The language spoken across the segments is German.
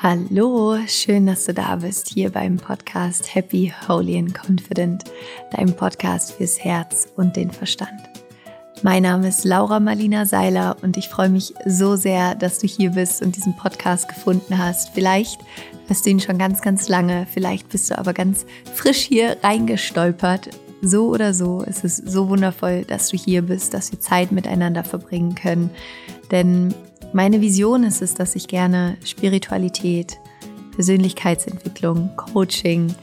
Hallo, schön, dass du da bist hier beim Podcast Happy, Holy and Confident, deinem Podcast fürs Herz und den Verstand. Mein Name ist Laura Marlina Seiler und ich freue mich so sehr, dass du hier bist und diesen Podcast gefunden hast. Vielleicht hast du ihn schon ganz, ganz lange, vielleicht bist du aber ganz frisch hier reingestolpert. So oder so, es ist so wundervoll, dass du hier bist, dass wir Zeit miteinander verbringen können. Denn meine Vision ist es, dass ich gerne Spiritualität, Persönlichkeitsentwicklung, Coaching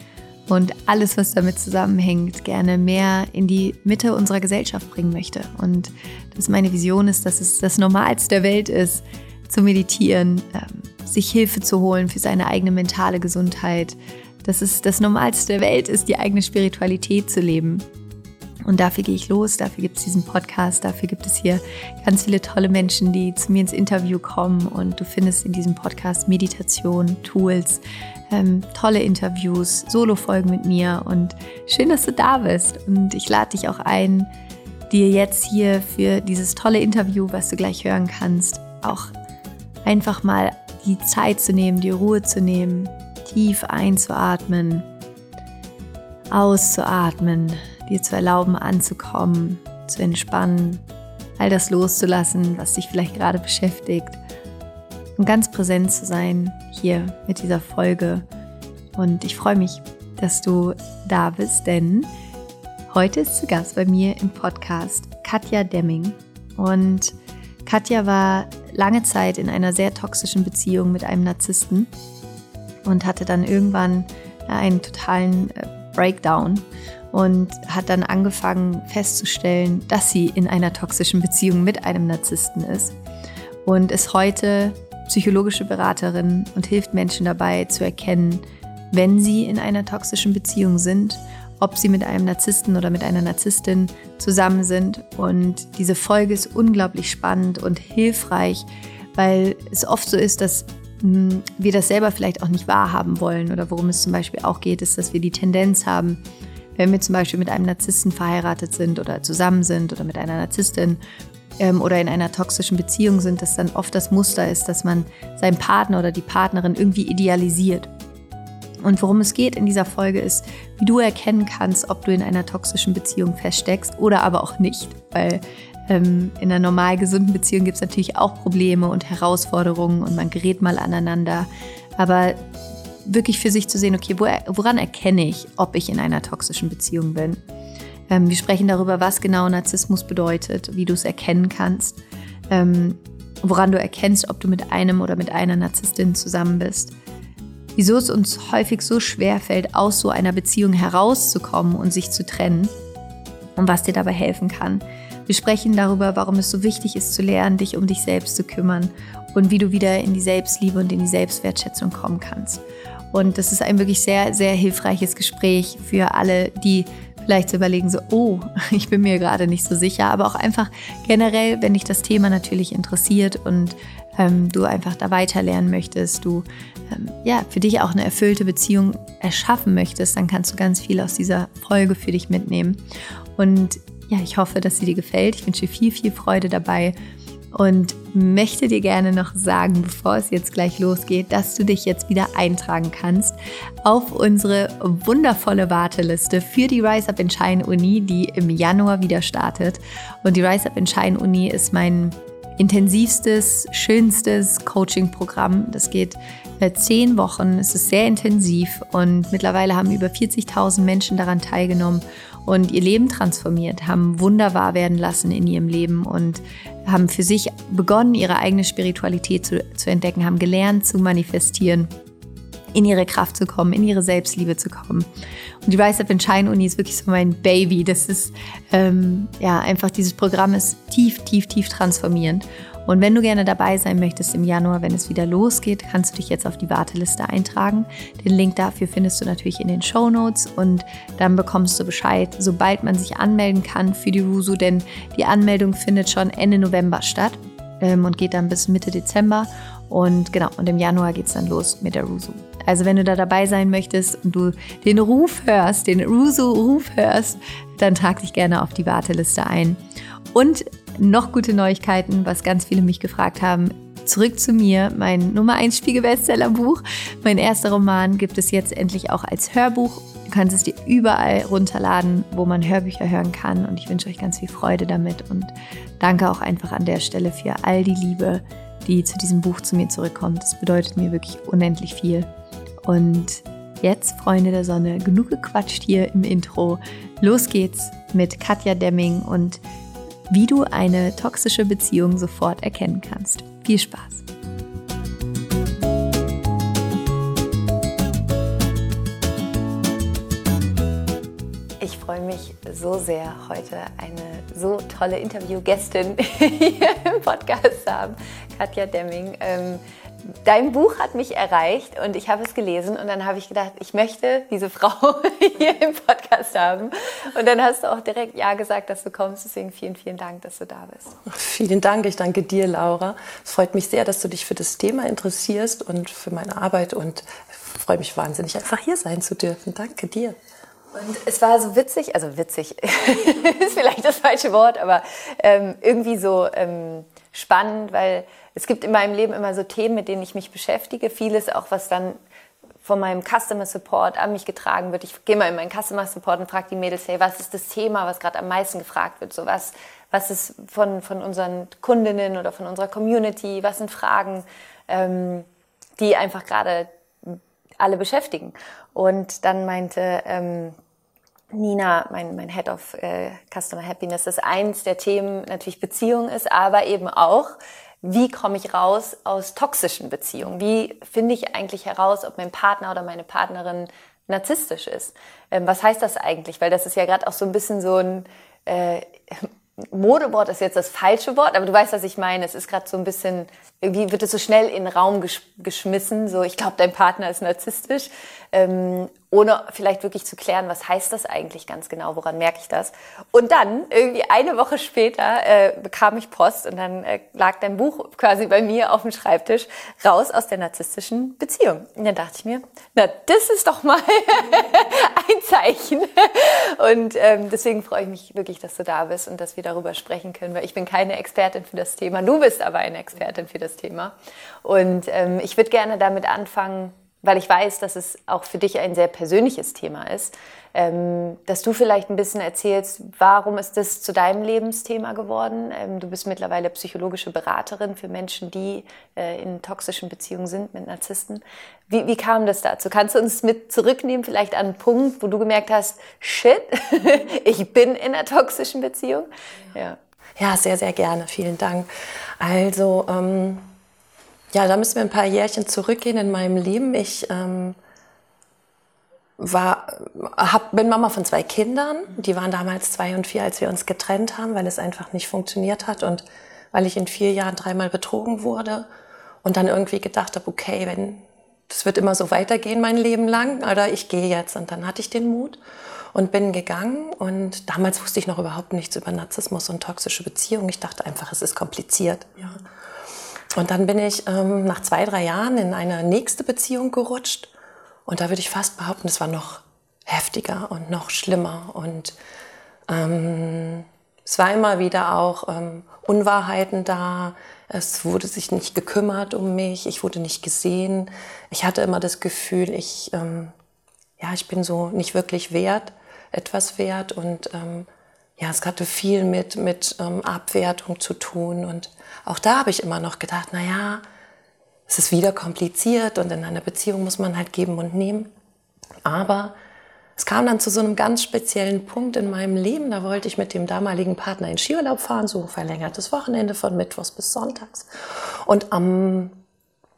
und alles, was damit zusammenhängt, gerne mehr in die Mitte unserer Gesellschaft bringen möchte. Und dass meine Vision ist, dass es das Normalste der Welt ist, zu meditieren, ähm, sich Hilfe zu holen für seine eigene mentale Gesundheit, dass es das Normalste der Welt ist, die eigene Spiritualität zu leben und dafür gehe ich los, dafür gibt es diesen Podcast, dafür gibt es hier ganz viele tolle Menschen, die zu mir ins Interview kommen. Und du findest in diesem Podcast Meditation, Tools, ähm, tolle Interviews, Solo-Folgen mit mir. Und schön, dass du da bist. Und ich lade dich auch ein, dir jetzt hier für dieses tolle Interview, was du gleich hören kannst, auch einfach mal die Zeit zu nehmen, die Ruhe zu nehmen, tief einzuatmen, auszuatmen dir zu erlauben, anzukommen, zu entspannen, all das loszulassen, was dich vielleicht gerade beschäftigt und ganz präsent zu sein hier mit dieser Folge. Und ich freue mich, dass du da bist, denn heute ist zu Gast bei mir im Podcast Katja Demming. Und Katja war lange Zeit in einer sehr toxischen Beziehung mit einem Narzissten und hatte dann irgendwann einen totalen äh, Breakdown und hat dann angefangen festzustellen, dass sie in einer toxischen Beziehung mit einem Narzissten ist und ist heute psychologische Beraterin und hilft Menschen dabei zu erkennen, wenn sie in einer toxischen Beziehung sind, ob sie mit einem Narzissten oder mit einer Narzisstin zusammen sind. Und diese Folge ist unglaublich spannend und hilfreich, weil es oft so ist, dass hm, wir das selber vielleicht auch nicht wahrhaben wollen oder worum es zum Beispiel auch geht, ist, dass wir die Tendenz haben, wenn wir zum Beispiel mit einem Narzissten verheiratet sind oder zusammen sind oder mit einer Narzisstin ähm, oder in einer toxischen Beziehung sind, dass dann oft das Muster ist, dass man seinen Partner oder die Partnerin irgendwie idealisiert. Und worum es geht in dieser Folge ist, wie du erkennen kannst, ob du in einer toxischen Beziehung feststeckst oder aber auch nicht. Weil ähm, in einer normal gesunden Beziehung gibt es natürlich auch Probleme und Herausforderungen und man gerät mal aneinander. Aber wirklich für sich zu sehen, okay, wo, woran erkenne ich, ob ich in einer toxischen Beziehung bin? Ähm, wir sprechen darüber, was genau Narzissmus bedeutet, wie du es erkennen kannst, ähm, woran du erkennst, ob du mit einem oder mit einer Narzisstin zusammen bist. Wieso es uns häufig so schwer fällt, aus so einer Beziehung herauszukommen und sich zu trennen und was dir dabei helfen kann. Wir sprechen darüber, warum es so wichtig ist zu lernen, dich um dich selbst zu kümmern und wie du wieder in die Selbstliebe und in die Selbstwertschätzung kommen kannst. Und das ist ein wirklich sehr, sehr hilfreiches Gespräch für alle, die vielleicht zu überlegen, so, oh, ich bin mir gerade nicht so sicher, aber auch einfach generell, wenn dich das Thema natürlich interessiert und ähm, du einfach da weiterlernen möchtest, du ähm, ja für dich auch eine erfüllte Beziehung erschaffen möchtest, dann kannst du ganz viel aus dieser Folge für dich mitnehmen. Und ja, ich hoffe, dass sie dir gefällt. Ich wünsche dir viel, viel Freude dabei und möchte dir gerne noch sagen, bevor es jetzt gleich losgeht, dass du dich jetzt wieder eintragen kannst auf unsere wundervolle Warteliste für die Rise Up in Shine Uni, die im Januar wieder startet. Und die Rise Up in Shine Uni ist mein intensivstes, schönstes Coaching-Programm. Das geht äh, zehn Wochen. Es ist sehr intensiv und mittlerweile haben über 40.000 Menschen daran teilgenommen und ihr Leben transformiert, haben Wunder wahr werden lassen in ihrem Leben und haben für sich begonnen, ihre eigene Spiritualität zu, zu entdecken, haben gelernt zu manifestieren, in ihre Kraft zu kommen, in ihre Selbstliebe zu kommen. Und die Rise Up in Shine Uni ist wirklich so mein Baby. Das ist ähm, ja einfach dieses Programm ist tief, tief, tief transformierend. Und wenn du gerne dabei sein möchtest im Januar, wenn es wieder losgeht, kannst du dich jetzt auf die Warteliste eintragen. Den Link dafür findest du natürlich in den Show Notes und dann bekommst du Bescheid, sobald man sich anmelden kann für die Rusu, denn die Anmeldung findet schon Ende November statt ähm, und geht dann bis Mitte Dezember. Und genau, und im Januar geht es dann los mit der Rusu. Also wenn du da dabei sein möchtest und du den Ruf hörst, den Rusu-Ruf hörst, dann trag dich gerne auf die Warteliste ein. Und noch gute Neuigkeiten, was ganz viele mich gefragt haben. Zurück zu mir, mein Nummer 1 Spiegel-Bestseller-Buch. Mein erster Roman gibt es jetzt endlich auch als Hörbuch. Du kannst es dir überall runterladen, wo man Hörbücher hören kann. Und ich wünsche euch ganz viel Freude damit und danke auch einfach an der Stelle für all die Liebe, die zu diesem Buch zu mir zurückkommt. Das bedeutet mir wirklich unendlich viel. Und jetzt, Freunde der Sonne, genug gequatscht hier im Intro. Los geht's mit Katja Demming und wie du eine toxische Beziehung sofort erkennen kannst. Viel Spaß! Ich freue mich so sehr, heute eine so tolle Interviewgästin hier im Podcast zu haben, Katja Demming. Ähm, dein Buch hat mich erreicht und ich habe es gelesen und dann habe ich gedacht, ich möchte diese Frau hier im Podcast haben. Und dann hast du auch direkt Ja gesagt, dass du kommst. Deswegen vielen, vielen Dank, dass du da bist. Vielen Dank. Ich danke dir, Laura. Es freut mich sehr, dass du dich für das Thema interessierst und für meine Arbeit und freue mich wahnsinnig, einfach hier sein zu dürfen. Danke dir. Und es war so witzig, also witzig ist vielleicht das falsche Wort, aber ähm, irgendwie so ähm, spannend, weil es gibt in meinem Leben immer so Themen, mit denen ich mich beschäftige. Vieles auch, was dann von meinem Customer Support an mich getragen wird. Ich gehe mal in meinen Customer Support und frage die Mädels, hey, was ist das Thema, was gerade am meisten gefragt wird? So was, was ist von, von unseren Kundinnen oder von unserer Community? Was sind Fragen, ähm, die einfach gerade alle beschäftigen? Und dann meinte ähm, Nina, mein, mein Head of äh, Customer Happiness, dass eins der Themen natürlich Beziehung ist, aber eben auch wie komme ich raus aus toxischen Beziehungen? Wie finde ich eigentlich heraus, ob mein Partner oder meine Partnerin narzisstisch ist? Ähm, was heißt das eigentlich? Weil das ist ja gerade auch so ein bisschen so ein äh, Modewort ist jetzt das falsche Wort, aber du weißt, was ich meine. Es ist gerade so ein bisschen, irgendwie wird es so schnell in den Raum gesch geschmissen, so ich glaube, dein Partner ist narzisstisch, ähm, ohne vielleicht wirklich zu klären, was heißt das eigentlich ganz genau, woran merke ich das. Und dann, irgendwie eine Woche später, äh, bekam ich Post und dann äh, lag dein Buch quasi bei mir auf dem Schreibtisch, raus aus der narzisstischen Beziehung. Und dann dachte ich mir, na, das ist doch mal ein Zeichen. Und ähm, deswegen freue ich mich wirklich, dass du da bist und dass wir darüber sprechen können, weil ich bin keine Expertin für das Thema. Du bist aber eine Expertin für das Thema. Und ähm, ich würde gerne damit anfangen, weil ich weiß, dass es auch für dich ein sehr persönliches Thema ist, ähm, dass du vielleicht ein bisschen erzählst, warum ist das zu deinem Lebensthema geworden? Ähm, du bist mittlerweile psychologische Beraterin für Menschen, die äh, in toxischen Beziehungen sind mit Narzissten. Wie, wie kam das dazu? Kannst du uns mit zurücknehmen, vielleicht an einen Punkt, wo du gemerkt hast, shit, ich bin in einer toxischen Beziehung? Ja, ja sehr, sehr gerne. Vielen Dank. Also, ähm ja, da müssen wir ein paar Jährchen zurückgehen in meinem Leben. Ich ähm, war, hab, bin Mama von zwei Kindern. Die waren damals zwei und vier, als wir uns getrennt haben, weil es einfach nicht funktioniert hat und weil ich in vier Jahren dreimal betrogen wurde und dann irgendwie gedacht habe, okay, wenn das wird immer so weitergehen mein Leben lang oder ich gehe jetzt. Und dann hatte ich den Mut und bin gegangen und damals wusste ich noch überhaupt nichts über Narzissmus und toxische Beziehungen. Ich dachte einfach, es ist kompliziert. Ja. Und dann bin ich ähm, nach zwei, drei Jahren in eine nächste Beziehung gerutscht. Und da würde ich fast behaupten, es war noch heftiger und noch schlimmer. Und ähm, es war immer wieder auch ähm, Unwahrheiten da. Es wurde sich nicht gekümmert um mich. Ich wurde nicht gesehen. Ich hatte immer das Gefühl, ich, ähm, ja, ich bin so nicht wirklich wert, etwas wert. Und ähm, ja, es hatte viel mit, mit ähm, Abwertung zu tun. Und auch da habe ich immer noch gedacht, na ja, es ist wieder kompliziert und in einer Beziehung muss man halt geben und nehmen. Aber es kam dann zu so einem ganz speziellen Punkt in meinem Leben. Da wollte ich mit dem damaligen Partner in Skiurlaub fahren, so verlängertes Wochenende von Mittwochs bis Sonntags. Und am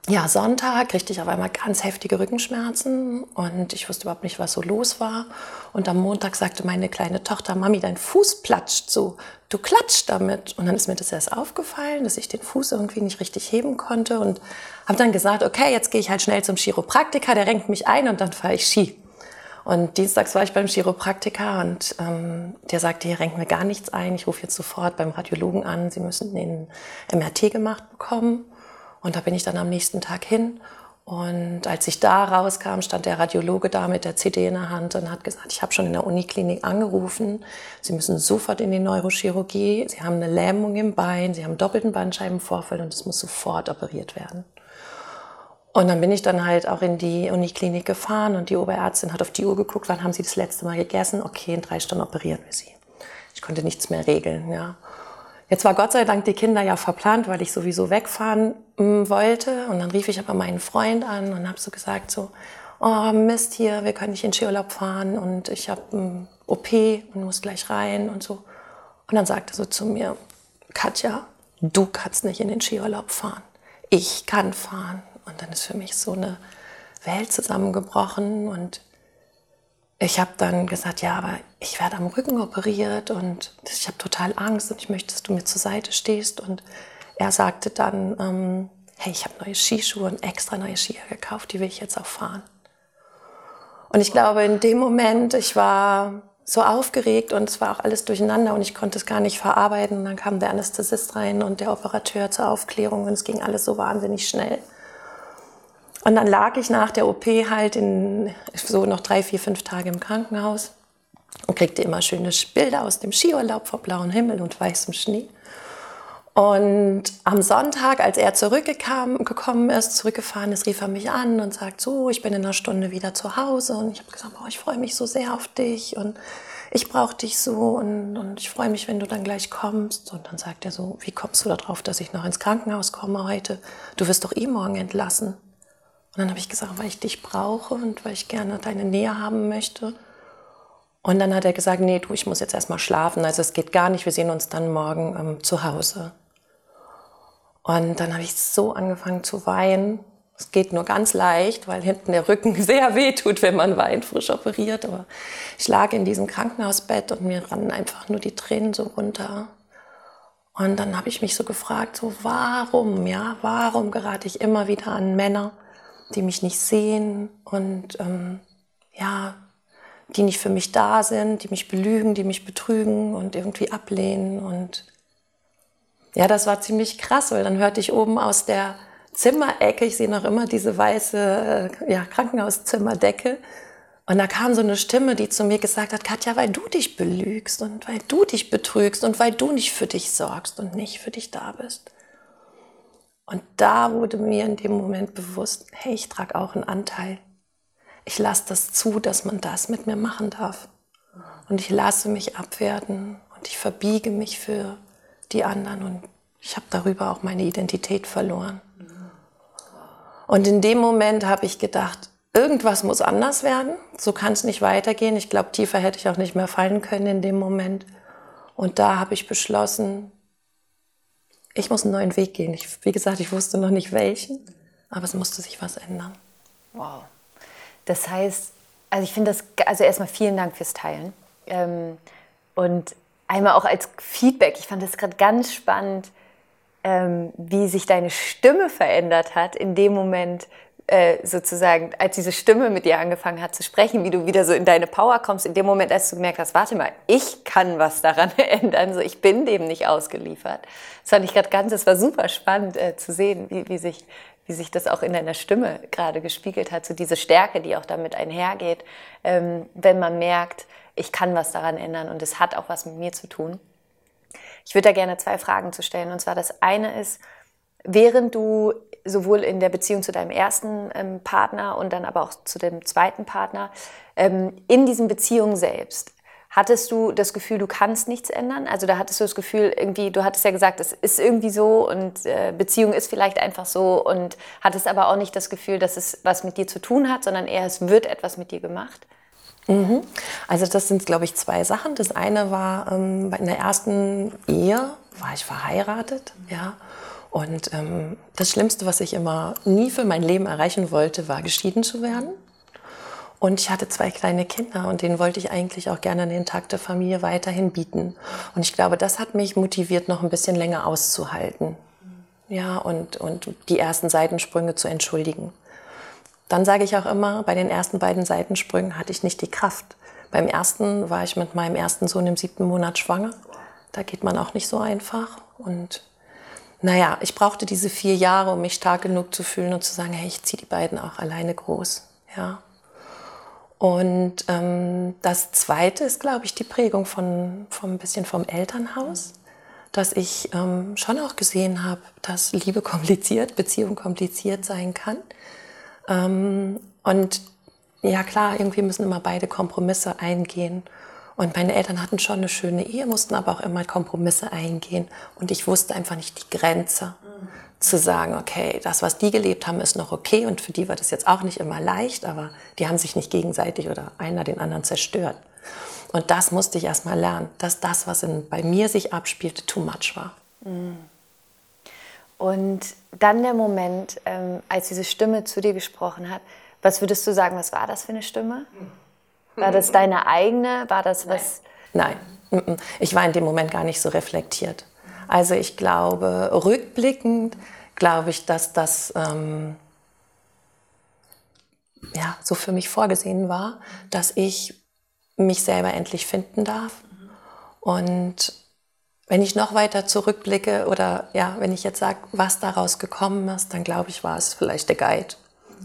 ja, Sonntag kriegte ich auf einmal ganz heftige Rückenschmerzen und ich wusste überhaupt nicht, was so los war. Und am Montag sagte meine kleine Tochter, Mami, dein Fuß platscht so, du klatscht damit. Und dann ist mir das erst aufgefallen, dass ich den Fuß irgendwie nicht richtig heben konnte und habe dann gesagt, okay, jetzt gehe ich halt schnell zum Chiropraktiker, der renkt mich ein und dann fahre ich Ski. Und dienstags war ich beim Chiropraktiker und ähm, der sagte, hier renkt mir gar nichts ein, ich rufe jetzt sofort beim Radiologen an, Sie müssen den MRT gemacht bekommen. Und da bin ich dann am nächsten Tag hin Und als ich da rauskam, stand der Radiologe da mit der CD in der Hand und hat gesagt, ich habe schon in der Uniklinik angerufen. Sie müssen sofort in die Neurochirurgie. Sie haben eine Lähmung im Bein, Sie haben doppelten Bandscheibenvorfall und es muss sofort operiert werden. Und dann bin ich dann halt auch in die Uniklinik gefahren und die Oberärztin hat auf die Uhr geguckt, wann haben Sie das letzte Mal gegessen? Okay, in drei Stunden operieren wir Sie. Ich konnte nichts mehr regeln, ja. Jetzt war Gott sei Dank die Kinder ja verplant, weil ich sowieso wegfahren mm, wollte. Und dann rief ich aber meinen Freund an und habe so gesagt so, oh Mist hier, wir können nicht in Skiurlaub fahren und ich habe ein OP und muss gleich rein und so. Und dann sagte so zu mir, Katja, du kannst nicht in den Skiurlaub fahren. Ich kann fahren. Und dann ist für mich so eine Welt zusammengebrochen und ich habe dann gesagt, ja, aber ich werde am Rücken operiert und ich habe total Angst und ich möchte, dass du mir zur Seite stehst. Und er sagte dann, ähm, hey, ich habe neue Skischuhe und extra neue Skier gekauft, die will ich jetzt auch fahren. Und ich glaube, in dem Moment, ich war so aufgeregt und es war auch alles durcheinander und ich konnte es gar nicht verarbeiten. Und dann kam der Anästhesist rein und der Operateur zur Aufklärung und es ging alles so wahnsinnig schnell. Und dann lag ich nach der OP halt in so noch drei, vier, fünf Tage im Krankenhaus und kriegte immer schöne Bilder aus dem Skiurlaub vom blauen Himmel und weißem Schnee. Und am Sonntag, als er zurückgekommen ist, zurückgefahren ist, rief er mich an und sagt, so, ich bin in einer Stunde wieder zu Hause. Und ich habe gesagt, oh, ich freue mich so sehr auf dich und ich brauche dich so und, und ich freue mich, wenn du dann gleich kommst. Und dann sagt er so, wie kommst du darauf, dass ich noch ins Krankenhaus komme heute? Du wirst doch eh morgen entlassen. Und dann habe ich gesagt, weil ich dich brauche und weil ich gerne deine Nähe haben möchte. Und dann hat er gesagt, nee, du, ich muss jetzt erstmal schlafen. Also es geht gar nicht, wir sehen uns dann morgen ähm, zu Hause. Und dann habe ich so angefangen zu weinen. Es geht nur ganz leicht, weil hinten der Rücken sehr weh tut, wenn man weint, frisch operiert. Aber ich lag in diesem Krankenhausbett und mir rannen einfach nur die Tränen so runter. Und dann habe ich mich so gefragt, so warum, ja, warum gerate ich immer wieder an Männer, die mich nicht sehen und ähm, ja, die nicht für mich da sind, die mich belügen, die mich betrügen und irgendwie ablehnen. Und ja, das war ziemlich krass, weil dann hörte ich oben aus der Zimmerecke, ich sehe noch immer diese weiße äh, ja, Krankenhauszimmerdecke, und da kam so eine Stimme, die zu mir gesagt hat, Katja, weil du dich belügst und weil du dich betrügst und weil du nicht für dich sorgst und nicht für dich da bist. Und da wurde mir in dem Moment bewusst, hey, ich trage auch einen Anteil. Ich lasse das zu, dass man das mit mir machen darf. Und ich lasse mich abwerten und ich verbiege mich für die anderen und ich habe darüber auch meine Identität verloren. Und in dem Moment habe ich gedacht, irgendwas muss anders werden. So kann es nicht weitergehen. Ich glaube, tiefer hätte ich auch nicht mehr fallen können in dem Moment. Und da habe ich beschlossen, ich muss einen neuen Weg gehen. Ich, wie gesagt, ich wusste noch nicht welchen, aber es musste sich was ändern. Wow. Das heißt, also ich finde das, also erstmal vielen Dank fürs Teilen. Ähm, und einmal auch als Feedback, ich fand das gerade ganz spannend, ähm, wie sich deine Stimme verändert hat in dem Moment, äh, sozusagen, als diese Stimme mit dir angefangen hat zu sprechen, wie du wieder so in deine Power kommst, in dem Moment, als du gemerkt hast, warte mal, ich kann was daran ändern, so ich bin dem nicht ausgeliefert. Das fand ich gerade ganz, es war super spannend äh, zu sehen, wie, wie, sich, wie sich das auch in deiner Stimme gerade gespiegelt hat, so diese Stärke, die auch damit einhergeht, ähm, wenn man merkt, ich kann was daran ändern und es hat auch was mit mir zu tun. Ich würde da gerne zwei Fragen zu stellen. Und zwar das eine ist, während du sowohl in der Beziehung zu deinem ersten ähm, Partner und dann aber auch zu dem zweiten Partner, ähm, in diesen Beziehungen selbst, hattest du das Gefühl, du kannst nichts ändern? Also da hattest du das Gefühl, irgendwie, du hattest ja gesagt, es ist irgendwie so und äh, Beziehung ist vielleicht einfach so und hattest aber auch nicht das Gefühl, dass es was mit dir zu tun hat, sondern eher es wird etwas mit dir gemacht? Mhm. Also das sind, glaube ich, zwei Sachen. Das eine war, ähm, in der ersten Ehe war ich verheiratet, ja. Und ähm, das Schlimmste, was ich immer nie für mein Leben erreichen wollte, war geschieden zu werden. Und ich hatte zwei kleine Kinder und denen wollte ich eigentlich auch gerne eine intakte Familie weiterhin bieten. Und ich glaube, das hat mich motiviert, noch ein bisschen länger auszuhalten. Ja, und, und die ersten Seitensprünge zu entschuldigen. Dann sage ich auch immer, bei den ersten beiden Seitensprüngen hatte ich nicht die Kraft. Beim ersten war ich mit meinem ersten Sohn im siebten Monat schwanger. Da geht man auch nicht so einfach. Und naja, ich brauchte diese vier Jahre, um mich stark genug zu fühlen und zu sagen, hey, ich ziehe die beiden auch alleine groß. Ja. Und ähm, das Zweite ist, glaube ich, die Prägung von, von ein bisschen vom Elternhaus, dass ich ähm, schon auch gesehen habe, dass Liebe kompliziert, Beziehung kompliziert sein kann. Ähm, und ja klar, irgendwie müssen immer beide Kompromisse eingehen. Und meine Eltern hatten schon eine schöne Ehe, mussten aber auch immer Kompromisse eingehen. Und ich wusste einfach nicht die Grenze mhm. zu sagen, okay, das, was die gelebt haben, ist noch okay. Und für die war das jetzt auch nicht immer leicht, aber die haben sich nicht gegenseitig oder einer den anderen zerstört. Und das musste ich erst mal lernen, dass das, was in, bei mir sich abspielte, too much war. Mhm. Und dann der Moment, ähm, als diese Stimme zu dir gesprochen hat, was würdest du sagen, was war das für eine Stimme? Mhm. War das deine eigene? War das was? Nein. Nein. Ich war in dem Moment gar nicht so reflektiert. Also ich glaube, rückblickend glaube ich, dass das ähm, ja, so für mich vorgesehen war, dass ich mich selber endlich finden darf. Und wenn ich noch weiter zurückblicke oder ja, wenn ich jetzt sage, was daraus gekommen ist, dann glaube ich, war es vielleicht der Guide,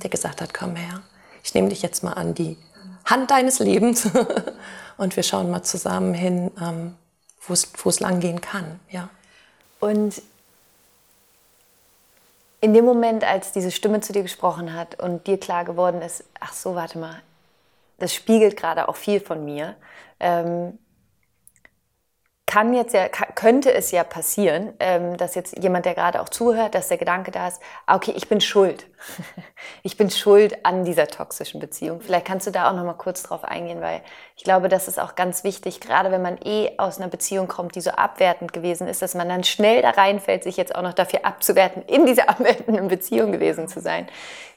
der gesagt hat, komm her, ich nehme dich jetzt mal an die Hand deines Lebens und wir schauen mal zusammen hin, ähm, wo es lang gehen kann. Ja. Und in dem Moment, als diese Stimme zu dir gesprochen hat und dir klar geworden ist, ach so, warte mal, das spiegelt gerade auch viel von mir, ähm, kann jetzt ja, könnte es ja passieren, ähm, dass jetzt jemand, der gerade auch zuhört, dass der Gedanke da ist, ah, okay, ich bin schuld. ich bin schuld an dieser toxischen Beziehung. Vielleicht kannst du da auch noch mal kurz drauf eingehen, weil ich glaube, das ist auch ganz wichtig, gerade wenn man eh aus einer Beziehung kommt, die so abwertend gewesen ist, dass man dann schnell da reinfällt, sich jetzt auch noch dafür abzuwerten, in dieser abwertenden Beziehung gewesen zu sein.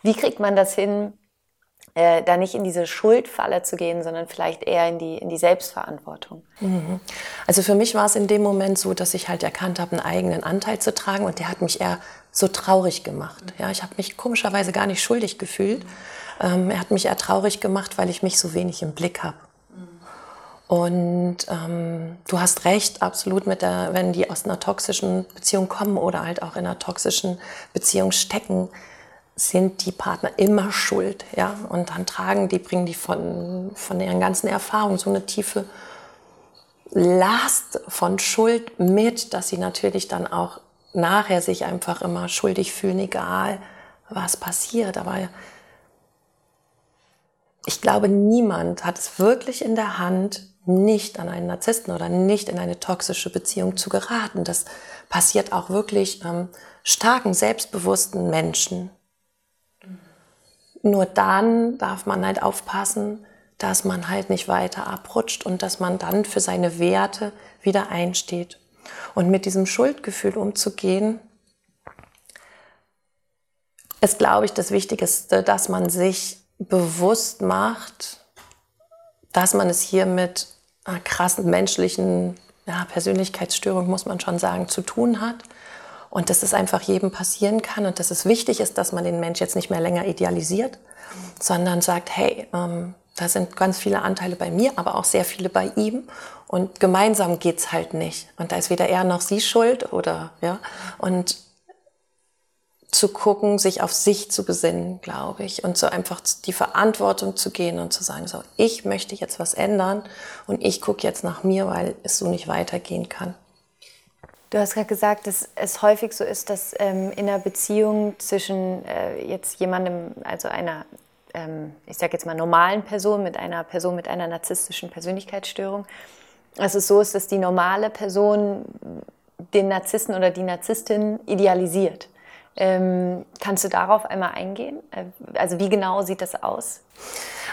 Wie kriegt man das hin, äh, da nicht in diese Schuldfalle zu gehen, sondern vielleicht eher in die, in die Selbstverantwortung. Mhm. Also für mich war es in dem Moment so, dass ich halt erkannt habe, einen eigenen Anteil zu tragen und der hat mich eher so traurig gemacht. Ja, ich habe mich komischerweise gar nicht schuldig gefühlt. Ähm, er hat mich eher traurig gemacht, weil ich mich so wenig im Blick habe. Und ähm, du hast recht, absolut mit der, wenn die aus einer toxischen Beziehung kommen oder halt auch in einer toxischen Beziehung stecken, sind die Partner immer schuld, ja. Und dann tragen die, bringen die von, von ihren ganzen Erfahrungen so eine tiefe Last von Schuld mit, dass sie natürlich dann auch nachher sich einfach immer schuldig fühlen, egal was passiert. Aber ich glaube, niemand hat es wirklich in der Hand, nicht an einen Narzissten oder nicht in eine toxische Beziehung zu geraten. Das passiert auch wirklich ähm, starken, selbstbewussten Menschen. Nur dann darf man halt aufpassen, dass man halt nicht weiter abrutscht und dass man dann für seine Werte wieder einsteht. Und mit diesem Schuldgefühl umzugehen, ist, glaube ich, das Wichtigste, dass man sich bewusst macht, dass man es hier mit einer krassen menschlichen ja, Persönlichkeitsstörung, muss man schon sagen, zu tun hat und dass es einfach jedem passieren kann und dass es wichtig ist, dass man den Mensch jetzt nicht mehr länger idealisiert, sondern sagt, hey, ähm, da sind ganz viele Anteile bei mir, aber auch sehr viele bei ihm und gemeinsam geht's halt nicht. Und da ist weder er noch sie schuld oder ja und zu gucken, sich auf sich zu besinnen, glaube ich, und so einfach die Verantwortung zu gehen und zu sagen, so, ich möchte jetzt was ändern und ich gucke jetzt nach mir, weil es so nicht weitergehen kann. Du hast gerade gesagt, dass es häufig so ist, dass ähm, in einer Beziehung zwischen äh, jetzt jemandem, also einer, ähm, ich sage jetzt mal normalen Person mit einer Person mit einer narzisstischen Persönlichkeitsstörung, dass es so ist, dass die normale Person den Narzissten oder die Narzisstin idealisiert. Ähm, kannst du darauf einmal eingehen? Äh, also wie genau sieht das aus?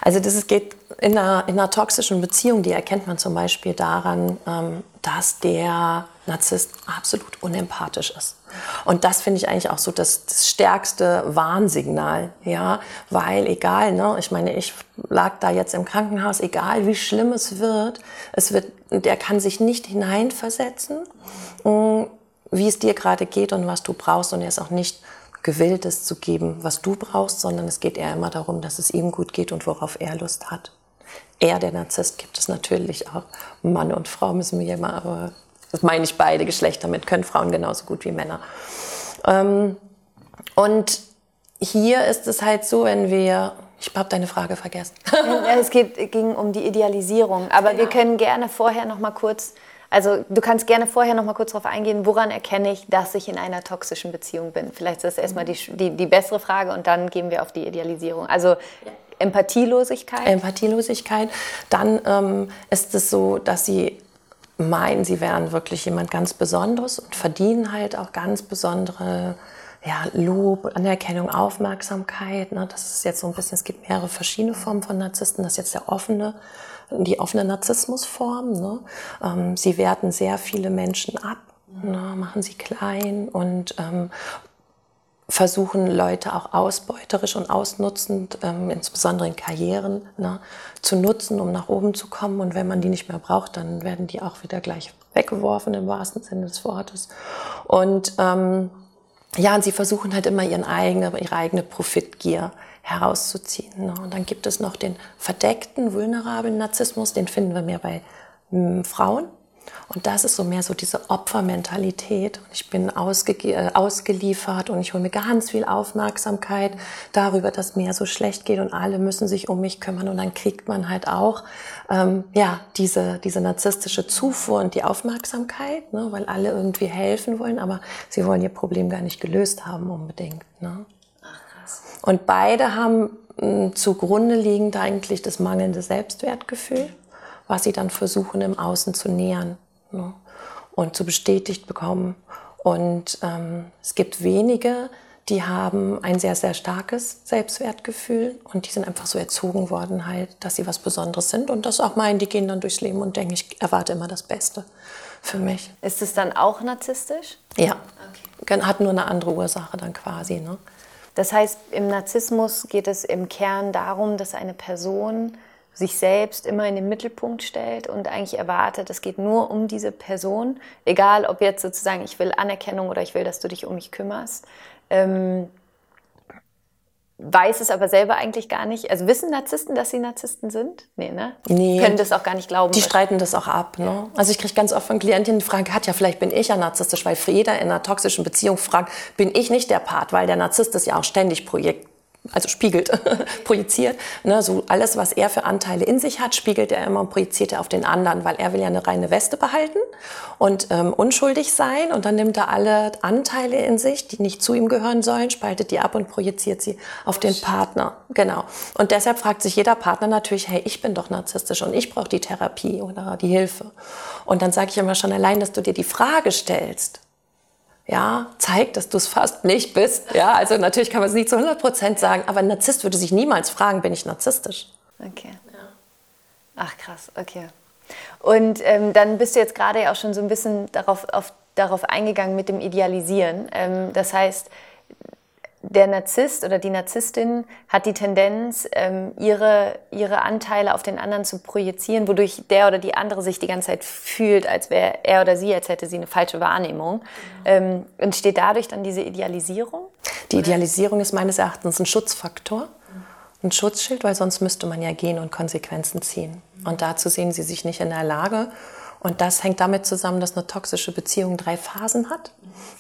Also das geht in einer, in einer toxischen Beziehung, die erkennt man zum Beispiel daran, ähm, dass der Narzisst absolut unempathisch ist. Und das finde ich eigentlich auch so das, das, stärkste Warnsignal, ja, weil egal, ne, ich meine, ich lag da jetzt im Krankenhaus, egal wie schlimm es wird, es wird, der kann sich nicht hineinversetzen, mm, wie es dir gerade geht und was du brauchst und er ist auch nicht gewillt, es zu geben, was du brauchst, sondern es geht eher immer darum, dass es ihm gut geht und worauf er Lust hat. Er, der Narzisst, gibt es natürlich auch. Mann und Frau müssen wir immer aber Das meine ich beide Geschlechter mit, können Frauen genauso gut wie Männer. Ähm, und hier ist es halt so, wenn wir ich habe deine Frage vergessen. es geht, ging um die Idealisierung. Aber genau. wir können gerne vorher noch mal kurz, also du kannst gerne vorher noch mal kurz darauf eingehen, woran erkenne ich, dass ich in einer toxischen Beziehung bin? Vielleicht ist das erstmal die, die, die bessere Frage und dann gehen wir auf die Idealisierung. Also ja. Empathielosigkeit. Empathielosigkeit. Dann ähm, ist es so, dass sie meinen, sie wären wirklich jemand ganz Besonderes und verdienen halt auch ganz besondere ja, Lob, Anerkennung, Aufmerksamkeit. Ne? Das ist jetzt so ein bisschen, es gibt mehrere verschiedene Formen von Narzissten. Das ist jetzt der offene, die offene Narzissmusform. Ne? Ähm, sie werten sehr viele Menschen ab, ne? machen sie klein und ähm, versuchen Leute auch ausbeuterisch und ausnutzend, ähm, insbesondere in Karrieren, ne, zu nutzen, um nach oben zu kommen. Und wenn man die nicht mehr braucht, dann werden die auch wieder gleich weggeworfen im wahrsten Sinne des Wortes. Und ähm, ja, und sie versuchen halt immer ihren eigene, ihre eigene Profitgier herauszuziehen. Ne? Und dann gibt es noch den verdeckten, vulnerablen Narzissmus, den finden wir mehr bei hm, Frauen. Und das ist so mehr so diese Opfermentalität. Ich bin äh, ausgeliefert und ich hole mir ganz viel Aufmerksamkeit darüber, dass mir so schlecht geht und alle müssen sich um mich kümmern. Und dann kriegt man halt auch ähm, ja, diese, diese narzisstische Zufuhr und die Aufmerksamkeit, ne, weil alle irgendwie helfen wollen, aber sie wollen ihr Problem gar nicht gelöst haben unbedingt. Ne? Und beide haben mh, zugrunde liegend eigentlich das mangelnde Selbstwertgefühl was sie dann versuchen im Außen zu nähern ne? und zu bestätigt bekommen. Und ähm, es gibt wenige, die haben ein sehr, sehr starkes Selbstwertgefühl und die sind einfach so erzogen worden, halt, dass sie was Besonderes sind und das auch meinen, die gehen dann durchs Leben und denken, ich erwarte immer das Beste für mich. Ist es dann auch narzisstisch? Ja, okay. hat nur eine andere Ursache dann quasi. Ne? Das heißt, im Narzissmus geht es im Kern darum, dass eine Person sich selbst immer in den Mittelpunkt stellt und eigentlich erwartet, es geht nur um diese Person, egal ob jetzt sozusagen ich will Anerkennung oder ich will, dass du dich um mich kümmerst. Ähm, weiß es aber selber eigentlich gar nicht. Also wissen Narzissten, dass sie Narzissten sind? Nee, ne? Nee. Können das auch gar nicht glauben. Die streiten das auch ab. Ne? Also ich kriege ganz oft von Klientinnen die Frage, Katja, vielleicht bin ich ja narzisstisch, weil jeder in einer toxischen Beziehung fragt, bin ich nicht der Part, weil der Narzisst ist ja auch ständig Projekt also spiegelt, projiziert. Ne, so alles, was er für Anteile in sich hat, spiegelt er immer und projiziert er auf den anderen, weil er will ja eine reine Weste behalten und ähm, unschuldig sein. Und dann nimmt er alle Anteile in sich, die nicht zu ihm gehören sollen, spaltet die ab und projiziert sie auf den Partner. Genau. Und deshalb fragt sich jeder Partner natürlich, hey, ich bin doch narzisstisch und ich brauche die Therapie oder die Hilfe. Und dann sage ich immer schon allein, dass du dir die Frage stellst, ja, zeigt, dass du es fast nicht bist. Ja, also natürlich kann man es nicht zu 100 Prozent sagen, aber ein Narzisst würde sich niemals fragen, bin ich narzisstisch? Okay. Ach krass, okay. Und ähm, dann bist du jetzt gerade ja auch schon so ein bisschen darauf, auf, darauf eingegangen mit dem Idealisieren. Ähm, das heißt, der Narzisst oder die Narzisstin hat die Tendenz, ähm, ihre, ihre Anteile auf den anderen zu projizieren, wodurch der oder die andere sich die ganze Zeit fühlt, als wäre er oder sie, als hätte sie eine falsche Wahrnehmung. Mhm. Ähm, entsteht dadurch dann diese Idealisierung? Die Idealisierung ist meines Erachtens ein Schutzfaktor, ein Schutzschild, weil sonst müsste man ja gehen und Konsequenzen ziehen. Und dazu sehen sie sich nicht in der Lage. Und das hängt damit zusammen, dass eine toxische Beziehung drei Phasen hat.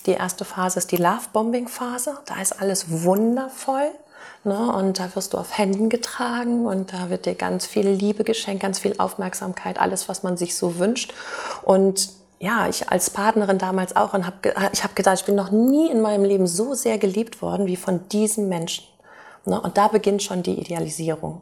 Die erste Phase ist die Love-Bombing-Phase. Da ist alles wundervoll. Ne? Und da wirst du auf Händen getragen und da wird dir ganz viel Liebe geschenkt, ganz viel Aufmerksamkeit, alles, was man sich so wünscht. Und ja, ich als Partnerin damals auch und hab, ich habe gedacht, ich bin noch nie in meinem Leben so sehr geliebt worden wie von diesen Menschen. Ne? Und da beginnt schon die Idealisierung.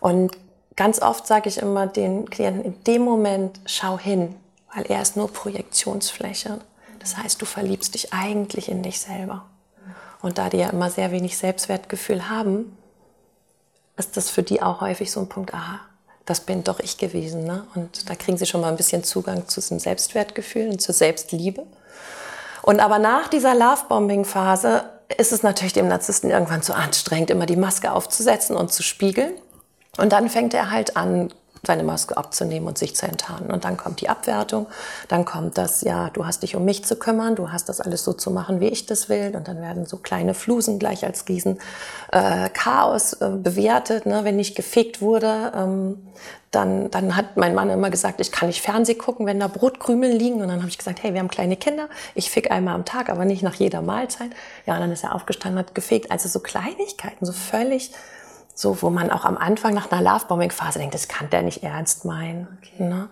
Und Ganz oft sage ich immer den Klienten, in dem Moment schau hin, weil er ist nur Projektionsfläche. Das heißt, du verliebst dich eigentlich in dich selber. Und da die ja immer sehr wenig Selbstwertgefühl haben, ist das für die auch häufig so ein Punkt, aha, das bin doch ich gewesen. Ne? Und da kriegen sie schon mal ein bisschen Zugang zu diesem Selbstwertgefühl und zur Selbstliebe. Und aber nach dieser Lovebombing-Phase ist es natürlich dem Narzissten irgendwann zu anstrengend, immer die Maske aufzusetzen und zu spiegeln. Und dann fängt er halt an, seine Maske abzunehmen und sich zu enttarnen. Und dann kommt die Abwertung, dann kommt das, ja, du hast dich um mich zu kümmern, du hast das alles so zu machen, wie ich das will. Und dann werden so kleine Flusen gleich als riesen äh, Chaos äh, bewertet. Ne? Wenn nicht gefegt wurde, ähm, dann, dann hat mein Mann immer gesagt, ich kann nicht Fernseh gucken, wenn da Brotkrümel liegen. Und dann habe ich gesagt, hey, wir haben kleine Kinder, ich fick einmal am Tag, aber nicht nach jeder Mahlzeit. Ja, und dann ist er aufgestanden, hat gefegt. Also so Kleinigkeiten, so völlig so, wo man auch am Anfang nach einer Lovebombing-Phase denkt, das kann der nicht ernst meinen. Okay. Ne?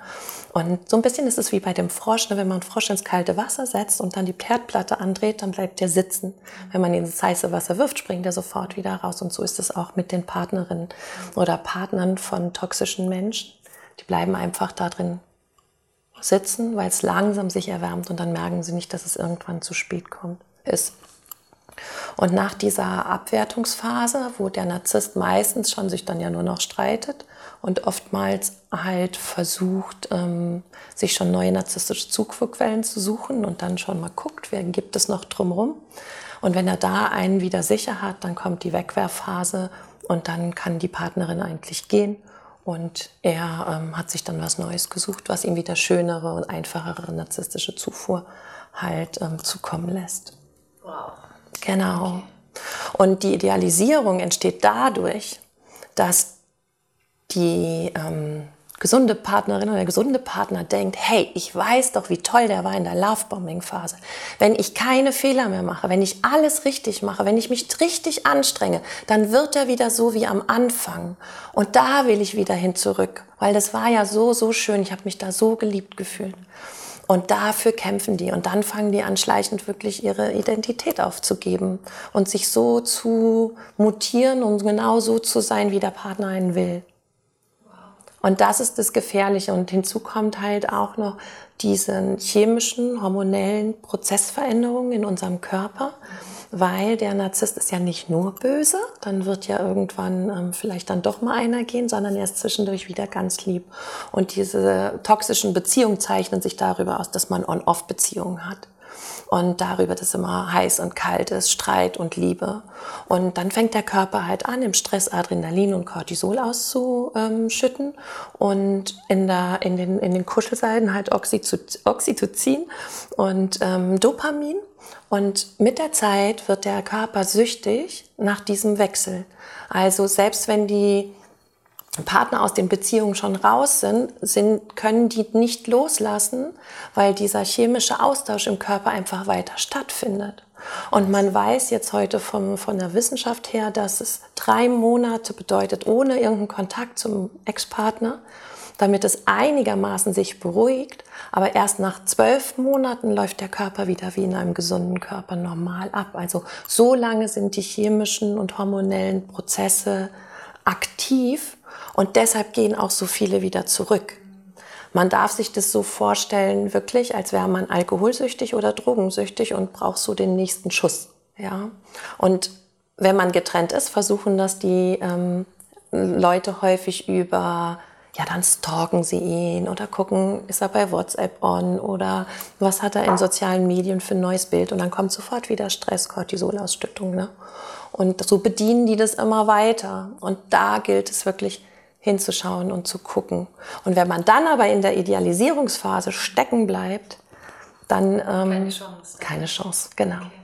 Und so ein bisschen ist es wie bei dem Frosch, ne? wenn man einen Frosch ins kalte Wasser setzt und dann die Herdplatte andreht, dann bleibt der sitzen. Wenn man ihn ins heiße Wasser wirft, springt er sofort wieder raus. Und so ist es auch mit den Partnerinnen oder Partnern von toxischen Menschen. Die bleiben einfach da drin sitzen, weil es langsam sich erwärmt und dann merken sie nicht, dass es irgendwann zu spät kommt. Ist und nach dieser Abwertungsphase, wo der Narzisst meistens schon sich dann ja nur noch streitet und oftmals halt versucht, ähm, sich schon neue narzisstische Zugquellen zu suchen und dann schon mal guckt, wer gibt es noch drumherum. Und wenn er da einen wieder sicher hat, dann kommt die Wegwerfphase und dann kann die Partnerin eigentlich gehen. Und er ähm, hat sich dann was Neues gesucht, was ihm wieder schönere und einfachere narzisstische Zufuhr halt ähm, zukommen lässt. Wow. Genau. Und die Idealisierung entsteht dadurch, dass die ähm, gesunde Partnerin oder der gesunde Partner denkt, hey, ich weiß doch, wie toll der war in der Lovebombing-Phase. Wenn ich keine Fehler mehr mache, wenn ich alles richtig mache, wenn ich mich richtig anstrenge, dann wird er wieder so wie am Anfang. Und da will ich wieder hin zurück, weil das war ja so, so schön. Ich habe mich da so geliebt gefühlt. Und dafür kämpfen die. Und dann fangen die an, schleichend wirklich ihre Identität aufzugeben und sich so zu mutieren und genau so zu sein, wie der Partner einen will. Und das ist das Gefährliche. Und hinzu kommt halt auch noch diese chemischen, hormonellen Prozessveränderungen in unserem Körper weil der Narzisst ist ja nicht nur böse, dann wird ja irgendwann ähm, vielleicht dann doch mal einer gehen, sondern er ist zwischendurch wieder ganz lieb. Und diese toxischen Beziehungen zeichnen sich darüber aus, dass man On-Off-Beziehungen hat. Und darüber, dass immer heiß und kalt ist, Streit und Liebe. Und dann fängt der Körper halt an, im Stress Adrenalin und Cortisol auszuschütten und in, der, in, den, in den Kuschelseiten halt Oxytocin und ähm, Dopamin. Und mit der Zeit wird der Körper süchtig nach diesem Wechsel. Also selbst wenn die Partner aus den Beziehungen schon raus sind, sind, können die nicht loslassen, weil dieser chemische Austausch im Körper einfach weiter stattfindet. Und man weiß jetzt heute vom, von der Wissenschaft her, dass es drei Monate bedeutet, ohne irgendeinen Kontakt zum Ex-Partner, damit es einigermaßen sich beruhigt. Aber erst nach zwölf Monaten läuft der Körper wieder wie in einem gesunden Körper normal ab. Also so lange sind die chemischen und hormonellen Prozesse aktiv und deshalb gehen auch so viele wieder zurück. Man darf sich das so vorstellen, wirklich, als wäre man alkoholsüchtig oder drogensüchtig und braucht so den nächsten Schuss. Ja? Und wenn man getrennt ist, versuchen das die ähm, Leute häufig über ja, dann stalken sie ihn oder gucken, ist er bei WhatsApp on oder was hat er in sozialen Medien für ein neues Bild und dann kommt sofort wieder Stress, Cortisolausstattung. Ne? Und so bedienen die das immer weiter. Und da gilt es wirklich hinzuschauen und zu gucken. Und wenn man dann aber in der Idealisierungsphase stecken bleibt, dann ähm, keine Chance. Keine Chance, genau. Okay.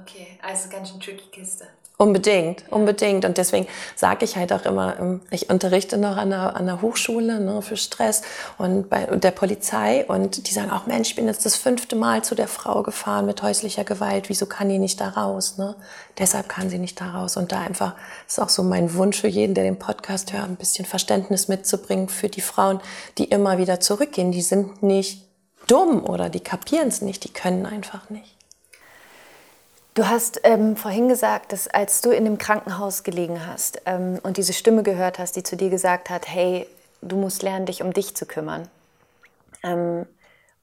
Okay, also ganz schön tricky Kiste. Unbedingt, unbedingt. Und deswegen sage ich halt auch immer, ähm, ich unterrichte noch an der, an der Hochschule ne, für Stress und bei der Polizei und die sagen auch, Mensch, ich bin jetzt das fünfte Mal zu der Frau gefahren mit häuslicher Gewalt, wieso kann die nicht da raus? Ne? Deshalb kann sie nicht da raus. Und da einfach ist auch so mein Wunsch für jeden, der den Podcast hört, ein bisschen Verständnis mitzubringen für die Frauen, die immer wieder zurückgehen. Die sind nicht dumm oder die kapieren es nicht, die können einfach nicht. Du hast ähm, vorhin gesagt, dass als du in dem Krankenhaus gelegen hast ähm, und diese Stimme gehört hast, die zu dir gesagt hat, hey, du musst lernen, dich um dich zu kümmern. Ähm,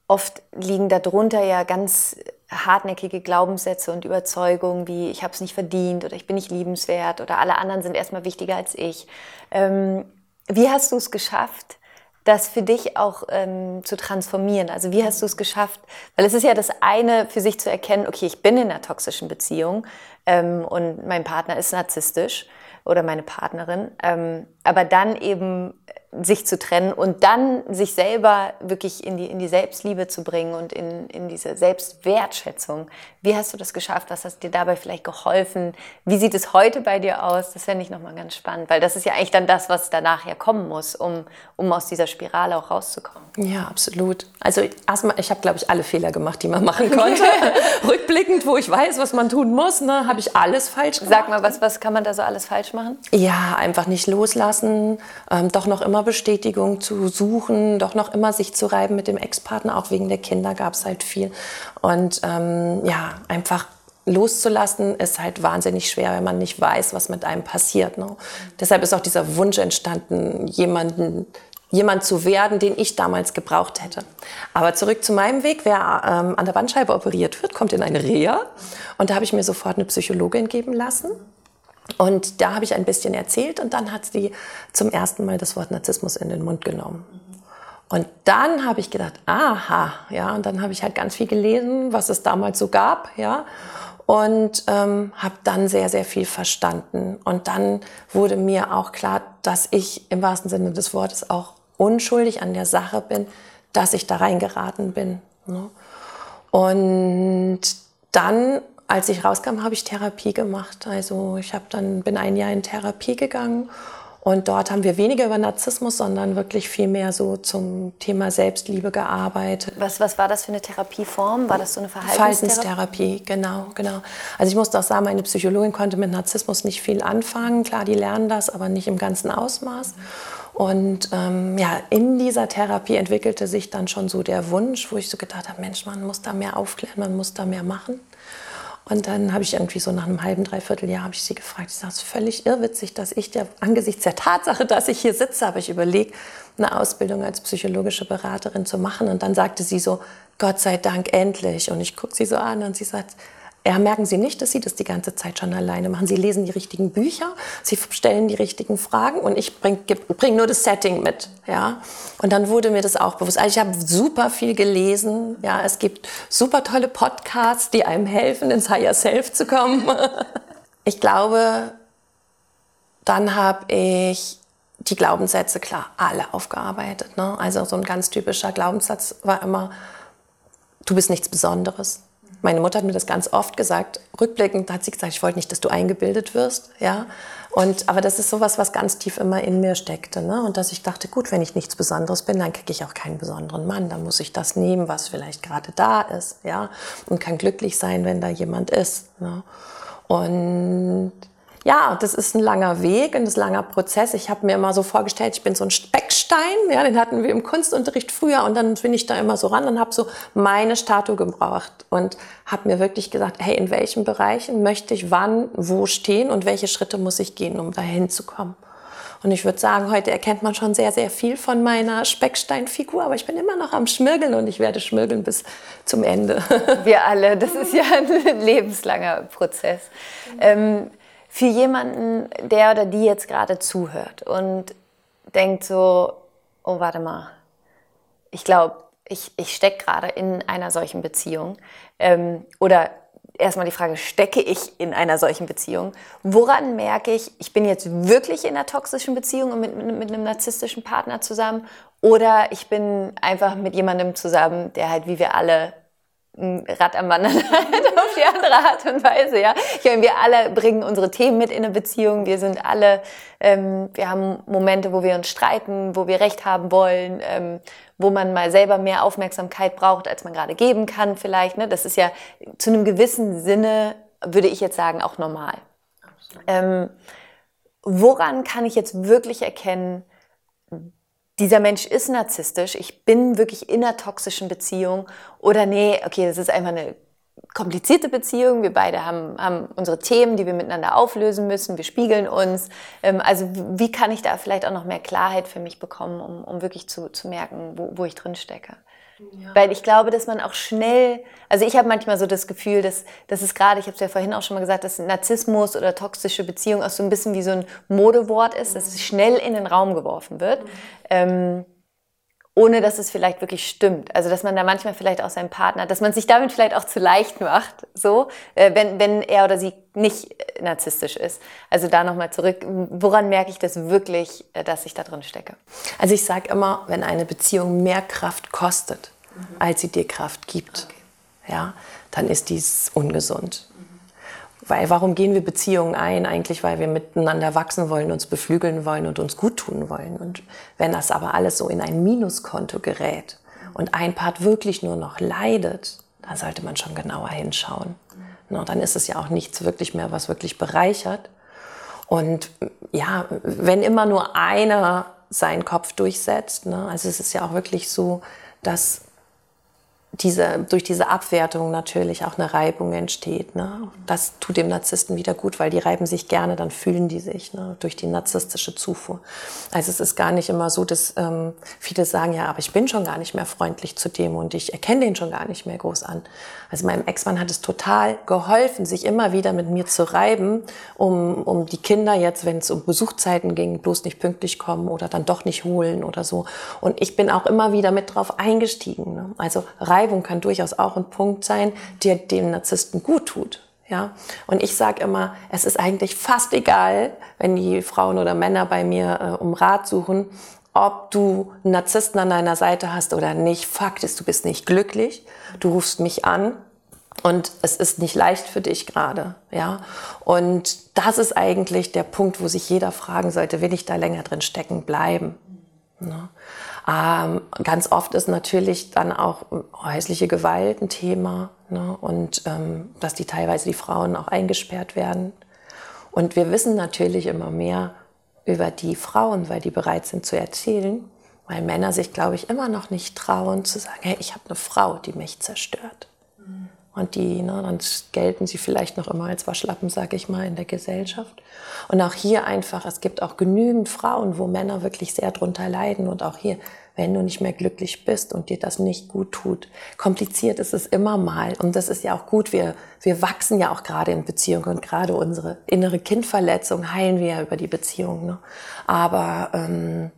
oft liegen darunter ja ganz hartnäckige Glaubenssätze und Überzeugungen wie ich habe es nicht verdient oder ich bin nicht liebenswert oder alle anderen sind erstmal wichtiger als ich. Ähm, wie hast du es geschafft, das für dich auch ähm, zu transformieren? Also wie hast du es geschafft? Weil es ist ja das eine, für sich zu erkennen, okay, ich bin in einer toxischen Beziehung ähm, und mein Partner ist narzisstisch. oder meine Partnerin. Ähm, aber dann eben sich zu trennen und dann sich selber wirklich in die, in die Selbstliebe zu bringen und in, in diese Selbstwertschätzung. Wie hast du das geschafft? Was hast dir dabei vielleicht geholfen? Wie sieht es heute bei dir aus? Das fände ich nochmal ganz spannend, weil das ist ja eigentlich dann das, was danach ja kommen muss, um, um aus dieser Spirale auch rauszukommen. Ja, absolut. Also erstmal, ich habe, glaube ich, alle Fehler gemacht, die man machen konnte. Rückblickend, wo ich weiß, was man tun muss, ne, habe ich alles falsch gemacht. Sag mal, was, was kann man da so alles falsch machen? Ja, einfach nicht loslassen, ähm, doch noch immer immer Bestätigung zu suchen, doch noch immer sich zu reiben mit dem Ex-Partner. Auch wegen der Kinder gab es halt viel. Und ähm, ja, einfach loszulassen ist halt wahnsinnig schwer, wenn man nicht weiß, was mit einem passiert. Ne? Deshalb ist auch dieser Wunsch entstanden, jemanden jemand zu werden, den ich damals gebraucht hätte. Aber zurück zu meinem Weg. Wer ähm, an der Bandscheibe operiert wird, kommt in eine Reha. Und da habe ich mir sofort eine Psychologin geben lassen. Und da habe ich ein bisschen erzählt und dann hat sie zum ersten Mal das Wort Narzissmus in den Mund genommen. Und dann habe ich gedacht, aha, ja, und dann habe ich halt ganz viel gelesen, was es damals so gab, ja, und ähm, habe dann sehr, sehr viel verstanden. Und dann wurde mir auch klar, dass ich im wahrsten Sinne des Wortes auch unschuldig an der Sache bin, dass ich da reingeraten bin. Ne? Und dann als ich rauskam, habe ich Therapie gemacht. Also ich habe dann bin ein Jahr in Therapie gegangen und dort haben wir weniger über Narzissmus, sondern wirklich viel mehr so zum Thema Selbstliebe gearbeitet. Was, was war das für eine Therapieform? War das so eine Verhaltenstherapie? Verhaltenstherapie, genau, genau. Also ich musste auch sagen, meine Psychologin konnte mit Narzissmus nicht viel anfangen. Klar, die lernen das, aber nicht im ganzen Ausmaß. Und ähm, ja, in dieser Therapie entwickelte sich dann schon so der Wunsch, wo ich so gedacht habe, Mensch, man muss da mehr aufklären, man muss da mehr machen. Und dann habe ich irgendwie so nach einem halben, dreiviertel Jahr habe ich sie gefragt. Ich sage, es ist völlig irrwitzig, dass ich der, angesichts der Tatsache, dass ich hier sitze, habe ich überlegt, eine Ausbildung als psychologische Beraterin zu machen. Und dann sagte sie so, Gott sei Dank endlich. Und ich gucke sie so an und sie sagt, ja, merken Sie nicht, dass Sie das die ganze Zeit schon alleine machen. Sie lesen die richtigen Bücher, Sie stellen die richtigen Fragen und ich bringe bring nur das Setting mit. Ja? Und dann wurde mir das auch bewusst. Also ich habe super viel gelesen. Ja? Es gibt super tolle Podcasts, die einem helfen, ins Higher Self zu kommen. Ich glaube, dann habe ich die Glaubenssätze klar alle aufgearbeitet. Ne? Also so ein ganz typischer Glaubenssatz war immer, du bist nichts Besonderes meine Mutter hat mir das ganz oft gesagt. Rückblickend hat sie gesagt, ich wollte nicht, dass du eingebildet wirst. Ja? Und, aber das ist sowas, was ganz tief immer in mir steckte. Ne? Und dass ich dachte, gut, wenn ich nichts Besonderes bin, dann kriege ich auch keinen besonderen Mann. Dann muss ich das nehmen, was vielleicht gerade da ist. Ja? Und kann glücklich sein, wenn da jemand ist. Ne? Und ja, das ist ein langer Weg, ein langer Prozess. Ich habe mir immer so vorgestellt, ich bin so ein Speckstein, ja, den hatten wir im Kunstunterricht früher und dann bin ich da immer so ran und habe so meine Statue gebracht und habe mir wirklich gesagt, hey, in welchen Bereichen möchte ich wann, wo stehen und welche Schritte muss ich gehen, um dahin zu kommen. Und ich würde sagen, heute erkennt man schon sehr, sehr viel von meiner Specksteinfigur, aber ich bin immer noch am Schmirgeln und ich werde schmirgeln bis zum Ende. Wir alle, das ist ja ein lebenslanger Prozess. Ähm, für jemanden, der oder die jetzt gerade zuhört und denkt so, oh, warte mal, ich glaube, ich, ich stecke gerade in einer solchen Beziehung. Ähm, oder erstmal die Frage, stecke ich in einer solchen Beziehung? Woran merke ich, ich bin jetzt wirklich in einer toxischen Beziehung und mit, mit, mit einem narzisstischen Partner zusammen? Oder ich bin einfach mit jemandem zusammen, der halt wie wir alle ein Rad am Wandern auf die andere Art und Weise, ja. Ich meine, wir alle bringen unsere Themen mit in eine Beziehung. Wir sind alle, ähm, wir haben Momente, wo wir uns streiten, wo wir Recht haben wollen, ähm, wo man mal selber mehr Aufmerksamkeit braucht, als man gerade geben kann vielleicht. Ne? Das ist ja zu einem gewissen Sinne, würde ich jetzt sagen, auch normal. Ähm, woran kann ich jetzt wirklich erkennen, dieser Mensch ist narzisstisch, ich bin wirklich in einer toxischen Beziehung oder nee, okay, das ist einfach eine komplizierte Beziehung. Wir beide haben, haben unsere Themen, die wir miteinander auflösen müssen. Wir spiegeln uns. Ähm, also wie kann ich da vielleicht auch noch mehr Klarheit für mich bekommen, um, um wirklich zu, zu merken, wo, wo ich drin stecke? Ja. Weil ich glaube, dass man auch schnell, also ich habe manchmal so das Gefühl, dass, dass es gerade, ich habe es ja vorhin auch schon mal gesagt, dass Narzissmus oder toxische Beziehung auch so ein bisschen wie so ein Modewort ist, dass es schnell in den Raum geworfen wird. Mhm. Ähm, ohne dass es vielleicht wirklich stimmt. Also dass man da manchmal vielleicht auch seinen Partner, dass man sich damit vielleicht auch zu leicht macht, so, äh, wenn, wenn er oder sie nicht äh, narzisstisch ist. Also da nochmal zurück, woran merke ich das wirklich, äh, dass ich da drin stecke? Also ich sage immer, wenn eine Beziehung mehr Kraft kostet, mhm. als sie dir Kraft gibt, okay. ja, dann ist dies ungesund. Weil warum gehen wir Beziehungen ein? Eigentlich, weil wir miteinander wachsen wollen, uns beflügeln wollen und uns gut tun wollen. Und wenn das aber alles so in ein Minuskonto gerät und ein Part wirklich nur noch leidet, dann sollte man schon genauer hinschauen. No, dann ist es ja auch nichts wirklich mehr, was wirklich bereichert. Und ja, wenn immer nur einer seinen Kopf durchsetzt, ne, also es ist ja auch wirklich so, dass diese, durch diese Abwertung natürlich auch eine Reibung entsteht. Ne? Das tut dem Narzissten wieder gut, weil die reiben sich gerne, dann fühlen die sich ne? durch die narzisstische Zufuhr. Also es ist gar nicht immer so, dass ähm, viele sagen, ja, aber ich bin schon gar nicht mehr freundlich zu dem und ich erkenne den schon gar nicht mehr groß an. Also meinem Ex-Mann hat es total geholfen, sich immer wieder mit mir zu reiben, um, um die Kinder jetzt, wenn es um Besuchzeiten ging, bloß nicht pünktlich kommen oder dann doch nicht holen oder so. Und ich bin auch immer wieder mit drauf eingestiegen. Ne? Also Reibung kann durchaus auch ein Punkt sein, der dem Narzissten gut tut. Ja, und ich sage immer, es ist eigentlich fast egal, wenn die Frauen oder Männer bei mir äh, um Rat suchen, ob du einen Narzissten an deiner Seite hast oder nicht. Fakt ist, du bist nicht glücklich. Du rufst mich an und es ist nicht leicht für dich gerade, ja. Und das ist eigentlich der Punkt, wo sich jeder fragen sollte, will ich da länger drin stecken bleiben? Ne? Ähm, ganz oft ist natürlich dann auch häusliche Gewalt ein Thema ne? und ähm, dass die teilweise die Frauen auch eingesperrt werden. Und wir wissen natürlich immer mehr über die Frauen, weil die bereit sind zu erzählen, weil Männer sich, glaube ich, immer noch nicht trauen zu sagen, hey, ich habe eine Frau, die mich zerstört. Mhm. Und die, ne, dann gelten sie vielleicht noch immer als Waschlappen, sage ich mal, in der Gesellschaft. Und auch hier einfach, es gibt auch genügend Frauen, wo Männer wirklich sehr drunter leiden. Und auch hier, wenn du nicht mehr glücklich bist und dir das nicht gut tut. Kompliziert ist es immer mal. Und das ist ja auch gut. Wir, wir wachsen ja auch gerade in Beziehungen und gerade unsere innere Kindverletzung heilen wir ja über die Beziehung. Ne? Aber ähm,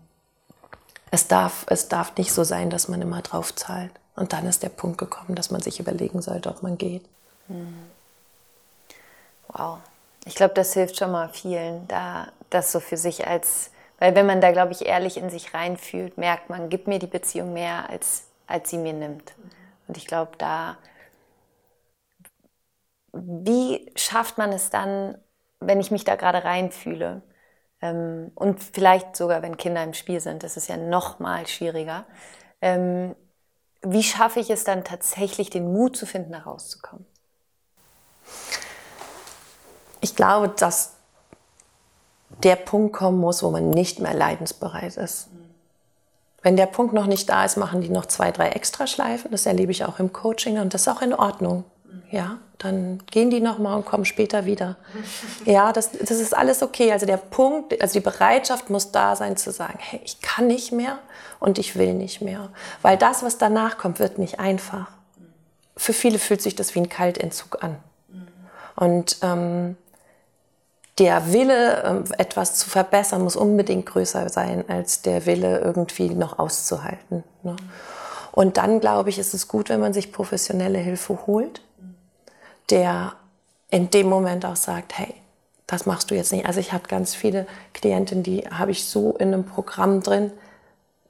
es, darf, es darf nicht so sein, dass man immer drauf zahlt. Und dann ist der Punkt gekommen, dass man sich überlegen sollte, ob man geht. Hm. Wow. Ich glaube, das hilft schon mal vielen, da das so für sich als, weil wenn man da, glaube ich, ehrlich in sich reinfühlt, merkt man, gibt mir die Beziehung mehr, als, als sie mir nimmt. Und ich glaube, da, wie schafft man es dann, wenn ich mich da gerade reinfühle? Ähm, und vielleicht sogar, wenn Kinder im Spiel sind, das ist ja noch mal schwieriger. Ähm, wie schaffe ich es dann tatsächlich, den Mut zu finden, da rauszukommen? Ich glaube, dass der Punkt kommen muss, wo man nicht mehr leidensbereit ist. Wenn der Punkt noch nicht da ist, machen die noch zwei, drei Extraschleifen. Das erlebe ich auch im Coaching und das ist auch in Ordnung. Ja, dann gehen die nochmal und kommen später wieder. Ja, das, das ist alles okay. Also der Punkt, also die Bereitschaft muss da sein zu sagen, hey, ich kann nicht mehr und ich will nicht mehr. Weil das, was danach kommt, wird nicht einfach. Für viele fühlt sich das wie ein Kaltentzug an. Und ähm, der Wille, ähm, etwas zu verbessern, muss unbedingt größer sein als der Wille, irgendwie noch auszuhalten. Ne? Und dann, glaube ich, ist es gut, wenn man sich professionelle Hilfe holt, der in dem Moment auch sagt, hey, das machst du jetzt nicht. Also ich habe ganz viele Klientinnen, die habe ich so in einem Programm drin,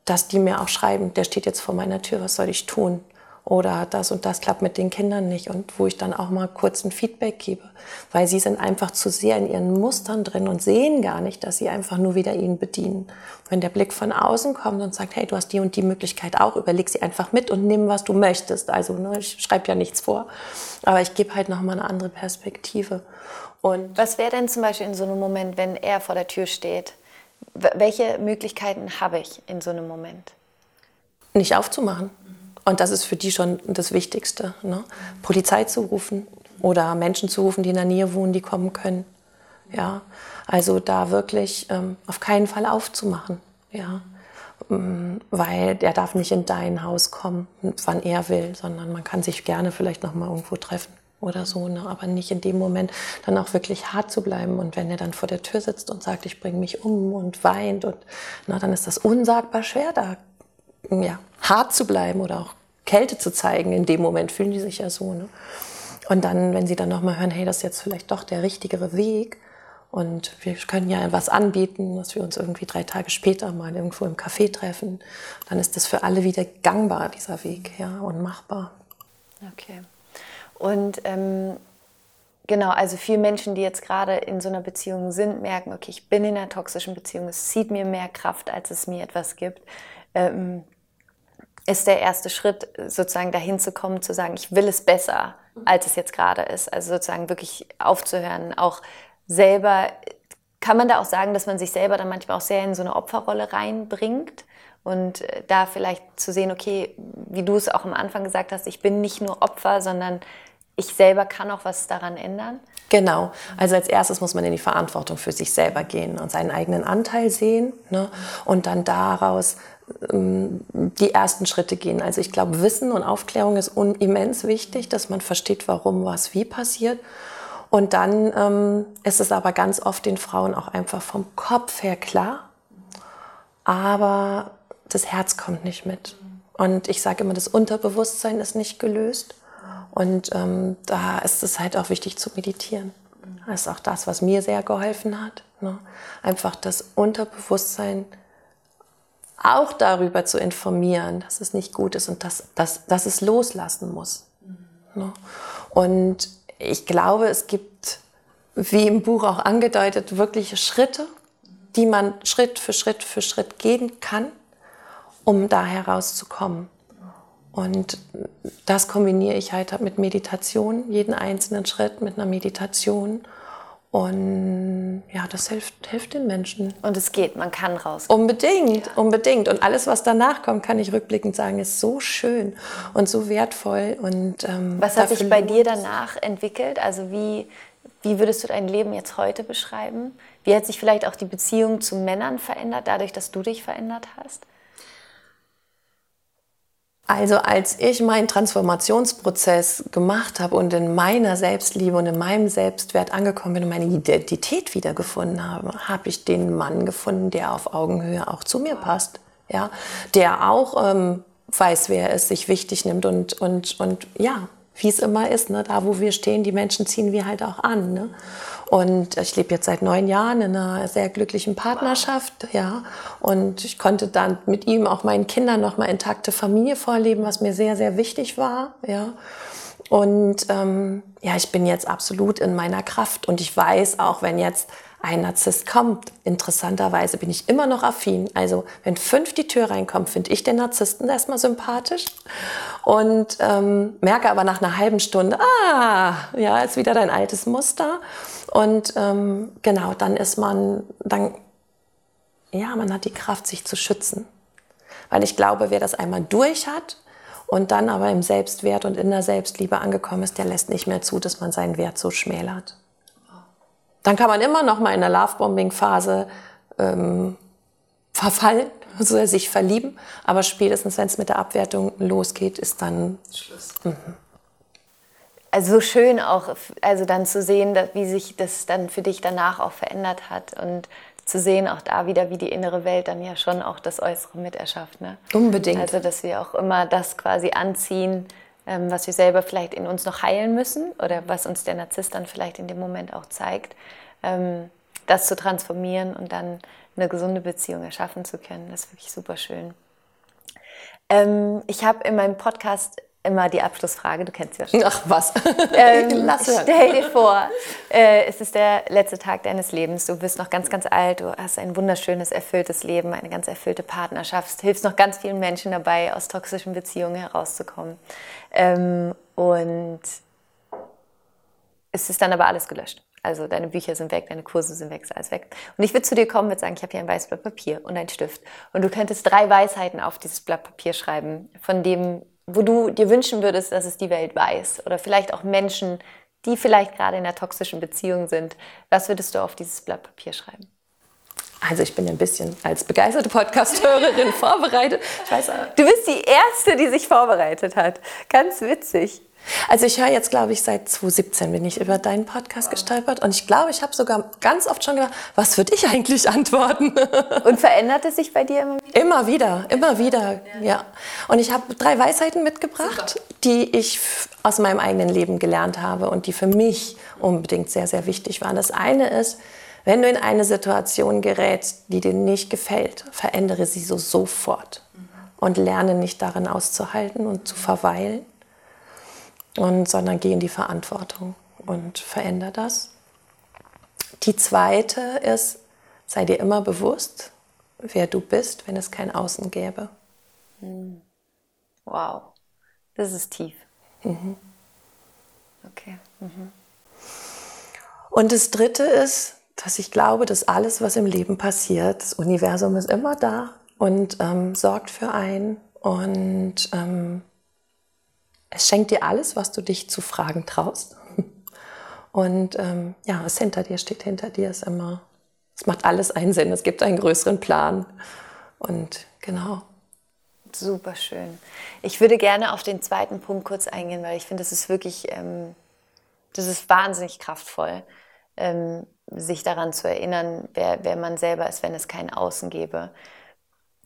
dass die mir auch schreiben, der steht jetzt vor meiner Tür, was soll ich tun? Oder das und das klappt mit den Kindern nicht. Und wo ich dann auch mal kurz ein Feedback gebe. Weil sie sind einfach zu sehr in ihren Mustern drin und sehen gar nicht, dass sie einfach nur wieder ihnen bedienen. Wenn der Blick von außen kommt und sagt, hey, du hast die und die Möglichkeit auch, überleg sie einfach mit und nimm, was du möchtest. Also ne, ich schreibe ja nichts vor. Aber ich gebe halt nochmal eine andere Perspektive. Und was wäre denn zum Beispiel in so einem Moment, wenn er vor der Tür steht? welche Möglichkeiten habe ich in so einem Moment? Nicht aufzumachen. Und das ist für die schon das Wichtigste. Ne? Polizei zu rufen oder Menschen zu rufen, die in der Nähe wohnen, die kommen können. Ja, also da wirklich ähm, auf keinen Fall aufzumachen. Ja, ähm, weil der darf nicht in dein Haus kommen, wann er will, sondern man kann sich gerne vielleicht noch mal irgendwo treffen oder so, ne? aber nicht in dem Moment dann auch wirklich hart zu bleiben. Und wenn er dann vor der Tür sitzt und sagt, ich bringe mich um und weint, und na, dann ist das unsagbar schwer, da ja, hart zu bleiben oder auch Kälte zu zeigen. In dem Moment fühlen die sich ja so. Ne? Und dann, wenn sie dann nochmal hören, hey, das ist jetzt vielleicht doch der richtigere Weg und wir können ja was anbieten, dass wir uns irgendwie drei Tage später mal irgendwo im Café treffen, dann ist das für alle wieder gangbar, dieser Weg, ja, und machbar. Okay. Und ähm, genau, also viele Menschen, die jetzt gerade in so einer Beziehung sind, merken, okay, ich bin in einer toxischen Beziehung, es zieht mir mehr Kraft, als es mir etwas gibt. Ähm, ist der erste Schritt, sozusagen dahin zu kommen, zu sagen, ich will es besser, als es jetzt gerade ist. Also sozusagen wirklich aufzuhören, auch selber, kann man da auch sagen, dass man sich selber dann manchmal auch sehr in so eine Opferrolle reinbringt und äh, da vielleicht zu sehen, okay, wie du es auch am Anfang gesagt hast, ich bin nicht nur Opfer, sondern ich selber kann auch was daran ändern? Genau. Also als erstes muss man in die Verantwortung für sich selber gehen und seinen eigenen Anteil sehen ne? und dann daraus die ersten Schritte gehen. Also ich glaube, Wissen und Aufklärung ist immens wichtig, dass man versteht, warum was wie passiert. Und dann ähm, ist es aber ganz oft den Frauen auch einfach vom Kopf her klar, aber das Herz kommt nicht mit. Und ich sage immer, das Unterbewusstsein ist nicht gelöst. Und ähm, da ist es halt auch wichtig zu meditieren. Das ist auch das, was mir sehr geholfen hat. Ne? Einfach das Unterbewusstsein auch darüber zu informieren, dass es nicht gut ist und dass, dass, dass es loslassen muss. Ne? Und ich glaube, es gibt, wie im Buch auch angedeutet, wirkliche Schritte, die man Schritt für Schritt für Schritt gehen kann, um da herauszukommen. Und das kombiniere ich halt mit Meditation, jeden einzelnen Schritt mit einer Meditation und ja, das hilft, hilft den Menschen. Und es geht, man kann raus. Unbedingt, ja. unbedingt. Und alles, was danach kommt, kann ich rückblickend sagen, ist so schön und so wertvoll. Und, ähm, was hat sich bei dir danach entwickelt? Also wie, wie würdest du dein Leben jetzt heute beschreiben? Wie hat sich vielleicht auch die Beziehung zu Männern verändert, dadurch, dass du dich verändert hast? Also als ich meinen Transformationsprozess gemacht habe und in meiner Selbstliebe und in meinem Selbstwert angekommen bin und meine Identität wiedergefunden habe, habe ich den Mann gefunden, der auf Augenhöhe auch zu mir passt, ja, der auch ähm, weiß, wer er ist, sich wichtig nimmt und und und ja, wie es immer ist, ne, da wo wir stehen, die Menschen ziehen wir halt auch an, ne. Und ich lebe jetzt seit neun Jahren in einer sehr glücklichen Partnerschaft, ja. Und ich konnte dann mit ihm auch meinen Kindern noch mal intakte Familie vorleben, was mir sehr, sehr wichtig war, ja. Und ähm, ja, ich bin jetzt absolut in meiner Kraft und ich weiß auch, wenn jetzt ein Narzisst kommt, interessanterweise bin ich immer noch affin. Also wenn fünf die Tür reinkommen, finde ich den Narzissten erstmal sympathisch und ähm, merke aber nach einer halben Stunde, ah, ja, ist wieder dein altes Muster. Und ähm, genau, dann ist man, dann, ja, man hat die Kraft, sich zu schützen. Weil ich glaube, wer das einmal durch hat und dann aber im Selbstwert und in der Selbstliebe angekommen ist, der lässt nicht mehr zu, dass man seinen Wert so schmälert. Dann kann man immer noch mal in der Lovebombing-Phase ähm, verfallen, also sich verlieben, aber spätestens, wenn es mit der Abwertung losgeht, ist dann Schluss. Mhm also so schön auch, also dann zu sehen, wie sich das dann für dich danach auch verändert hat und zu sehen auch da wieder, wie die innere Welt dann ja schon auch das Äußere mit erschafft. Ne? Unbedingt. Also dass wir auch immer das quasi anziehen, ähm, was wir selber vielleicht in uns noch heilen müssen oder was uns der Narzisst dann vielleicht in dem Moment auch zeigt, ähm, das zu transformieren und dann eine gesunde Beziehung erschaffen zu können. Das ist wirklich super schön. Ähm, ich habe in meinem Podcast immer die Abschlussfrage, du kennst sie ja schon. Ach was. Ähm, stell dir vor, äh, es ist der letzte Tag deines Lebens, du bist noch ganz, ganz alt, du hast ein wunderschönes, erfülltes Leben, eine ganz erfüllte Partnerschaft, hilfst noch ganz vielen Menschen dabei, aus toxischen Beziehungen herauszukommen. Ähm, und es ist dann aber alles gelöscht. Also deine Bücher sind weg, deine Kurse sind weg, ist alles weg. Und ich würde zu dir kommen und sagen, ich habe hier ein weißes Blatt Papier und einen Stift. Und du könntest drei Weisheiten auf dieses Blatt Papier schreiben, von dem wo du dir wünschen würdest, dass es die Welt weiß? Oder vielleicht auch Menschen, die vielleicht gerade in einer toxischen Beziehung sind. Was würdest du auf dieses Blatt Papier schreiben? Also ich bin ein bisschen als begeisterte Podcast-Hörerin vorbereitet. Ich weiß, du bist die Erste, die sich vorbereitet hat. Ganz witzig. Also ich höre jetzt, glaube ich, seit 2017 bin ich über deinen Podcast gestolpert und ich glaube, ich habe sogar ganz oft schon gedacht, was würde ich eigentlich antworten? Und verändert es sich bei dir immer wieder? Immer wieder, immer wieder, ja. Und ich habe drei Weisheiten mitgebracht, Super. die ich aus meinem eigenen Leben gelernt habe und die für mich unbedingt sehr, sehr wichtig waren. Das eine ist, wenn du in eine Situation gerätst, die dir nicht gefällt, verändere sie so sofort und lerne nicht darin auszuhalten und zu verweilen, und, sondern geh in die Verantwortung und verändere das. Die zweite ist, sei dir immer bewusst, wer du bist, wenn es kein Außen gäbe. Hm. Wow, das ist tief. Mhm. Okay. Mhm. Und das dritte ist, dass ich glaube, dass alles, was im Leben passiert, das Universum ist immer da und ähm, sorgt für einen und ähm, es schenkt dir alles, was du dich zu fragen traust. Und ähm, ja, was hinter dir steht, hinter dir ist immer, es macht alles einen Sinn, es gibt einen größeren Plan. Und genau. Super schön. Ich würde gerne auf den zweiten Punkt kurz eingehen, weil ich finde, das ist wirklich, ähm, das ist wahnsinnig kraftvoll, ähm, sich daran zu erinnern, wer, wer man selber ist, wenn es kein Außen gäbe.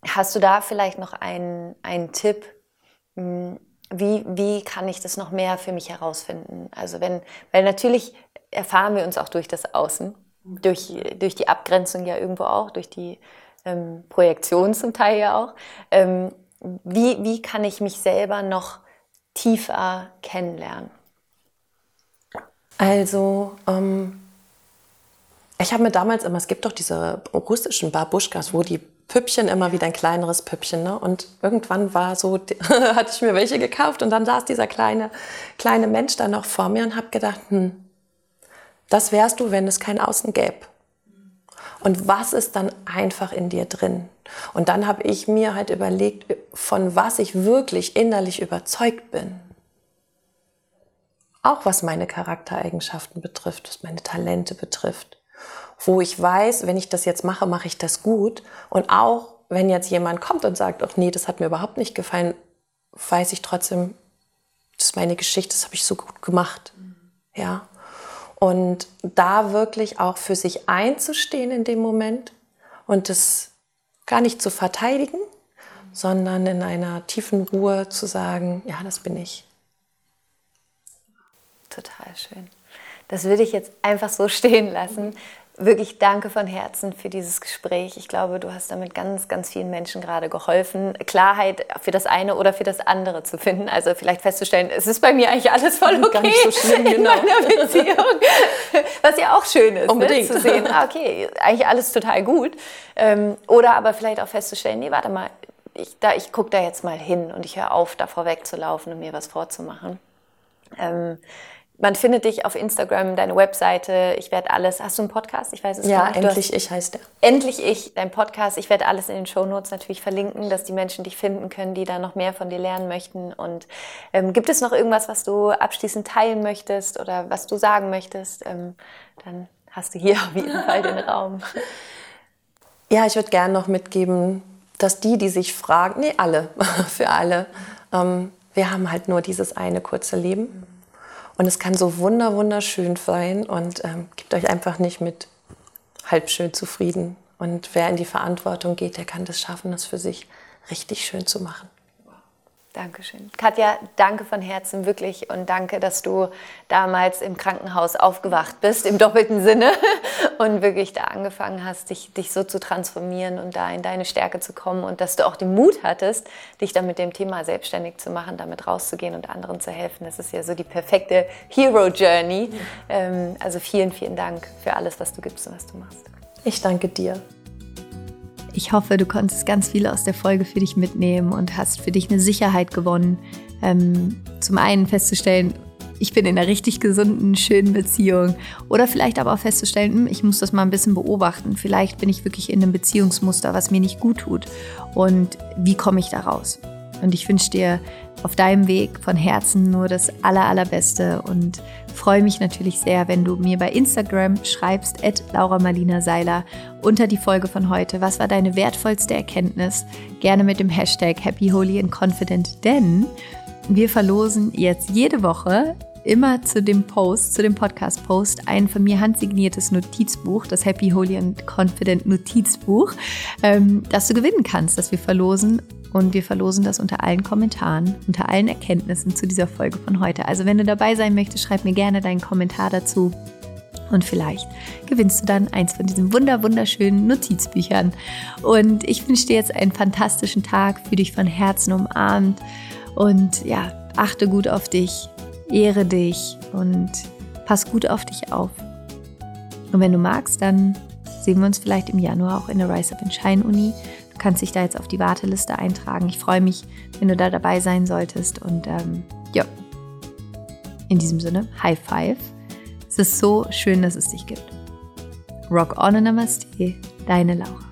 Hast du da vielleicht noch einen, einen Tipp? Wie, wie kann ich das noch mehr für mich herausfinden? Also wenn, weil natürlich erfahren wir uns auch durch das Außen, durch, durch die Abgrenzung ja irgendwo auch, durch die ähm, Projektion zum Teil ja auch. Ähm, wie, wie kann ich mich selber noch tiefer kennenlernen? Also, ähm, ich habe mir damals immer, es gibt doch diese russischen Babuschkas, wo die Püppchen immer wieder ein kleineres Püppchen. Ne? Und irgendwann war so, hatte ich mir welche gekauft und dann saß dieser kleine, kleine Mensch da noch vor mir und habe gedacht, hm, das wärst du, wenn es kein Außen gäbe. Und was ist dann einfach in dir drin? Und dann habe ich mir halt überlegt, von was ich wirklich innerlich überzeugt bin. Auch was meine Charaktereigenschaften betrifft, was meine Talente betrifft wo ich weiß, wenn ich das jetzt mache, mache ich das gut. Und auch wenn jetzt jemand kommt und sagt, ach nee, das hat mir überhaupt nicht gefallen, weiß ich trotzdem, das ist meine Geschichte, das habe ich so gut gemacht. Ja. Und da wirklich auch für sich einzustehen in dem Moment und das gar nicht zu verteidigen, sondern in einer tiefen Ruhe zu sagen, ja, das bin ich. Total schön. Das würde ich jetzt einfach so stehen lassen wirklich danke von Herzen für dieses Gespräch. Ich glaube, du hast damit ganz, ganz vielen Menschen gerade geholfen, Klarheit für das eine oder für das andere zu finden. Also vielleicht festzustellen, es ist bei mir eigentlich alles voll okay Gar nicht so schlimm, in genau. meiner Beziehung. Was ja auch schön ist, ne? zu sehen, ah, okay, eigentlich alles total gut. Ähm, oder aber vielleicht auch festzustellen, nee, warte mal, ich, ich gucke da jetzt mal hin und ich höre auf, davor wegzulaufen und mir was vorzumachen. Ähm, man findet dich auf Instagram, deine Webseite. Ich werde alles. Hast du einen Podcast? Ich weiß es ja, nicht. Ja, endlich ich heißt der. Endlich ich, dein Podcast. Ich werde alles in den Show Notes natürlich verlinken, dass die Menschen dich finden können, die da noch mehr von dir lernen möchten. Und ähm, gibt es noch irgendwas, was du abschließend teilen möchtest oder was du sagen möchtest? Ähm, dann hast du hier auf jeden Fall den Raum. Ja, ich würde gerne noch mitgeben, dass die, die sich fragen, nee, alle, für alle, ähm, wir haben halt nur dieses eine kurze Leben. Und es kann so wunder, wunderschön sein und ähm, gebt euch einfach nicht mit halb schön zufrieden. Und wer in die Verantwortung geht, der kann das schaffen, das für sich richtig schön zu machen. Dankeschön. Katja, danke von Herzen wirklich und danke, dass du damals im Krankenhaus aufgewacht bist, im doppelten Sinne und wirklich da angefangen hast, dich, dich so zu transformieren und da in deine Stärke zu kommen und dass du auch den Mut hattest, dich dann mit dem Thema selbstständig zu machen, damit rauszugehen und anderen zu helfen. Das ist ja so die perfekte Hero Journey. Ähm, also vielen, vielen Dank für alles, was du gibst und was du machst. Ich danke dir. Ich hoffe, du konntest ganz viel aus der Folge für dich mitnehmen und hast für dich eine Sicherheit gewonnen. Ähm, zum einen festzustellen, ich bin in einer richtig gesunden, schönen Beziehung. Oder vielleicht aber auch festzustellen, hm, ich muss das mal ein bisschen beobachten. Vielleicht bin ich wirklich in einem Beziehungsmuster, was mir nicht gut tut. Und wie komme ich da raus? Und ich wünsche dir auf deinem Weg von Herzen nur das aller, allerbeste und freue mich natürlich sehr, wenn du mir bei Instagram schreibst, at Laura Marlina Seiler, unter die Folge von heute. Was war deine wertvollste Erkenntnis? Gerne mit dem Hashtag Happy, Holy and Confident, denn wir verlosen jetzt jede Woche immer zu dem Post, zu dem Podcast-Post, ein von mir handsigniertes Notizbuch, das Happy, Holy and Confident Notizbuch, ähm, das du gewinnen kannst, das wir verlosen. Und wir verlosen das unter allen Kommentaren, unter allen Erkenntnissen zu dieser Folge von heute. Also wenn du dabei sein möchtest, schreib mir gerne deinen Kommentar dazu. Und vielleicht gewinnst du dann eins von diesen wunder wunderschönen Notizbüchern. Und ich wünsche dir jetzt einen fantastischen Tag, für dich von Herzen umarmt und ja, achte gut auf dich, ehre dich und pass gut auf dich auf. Und wenn du magst, dann sehen wir uns vielleicht im Januar auch in der Rise Up in Shine Uni. Kannst dich da jetzt auf die Warteliste eintragen. Ich freue mich, wenn du da dabei sein solltest. Und ähm, ja, in diesem Sinne, High Five. Es ist so schön, dass es dich gibt. Rock on and Namaste, deine Laura.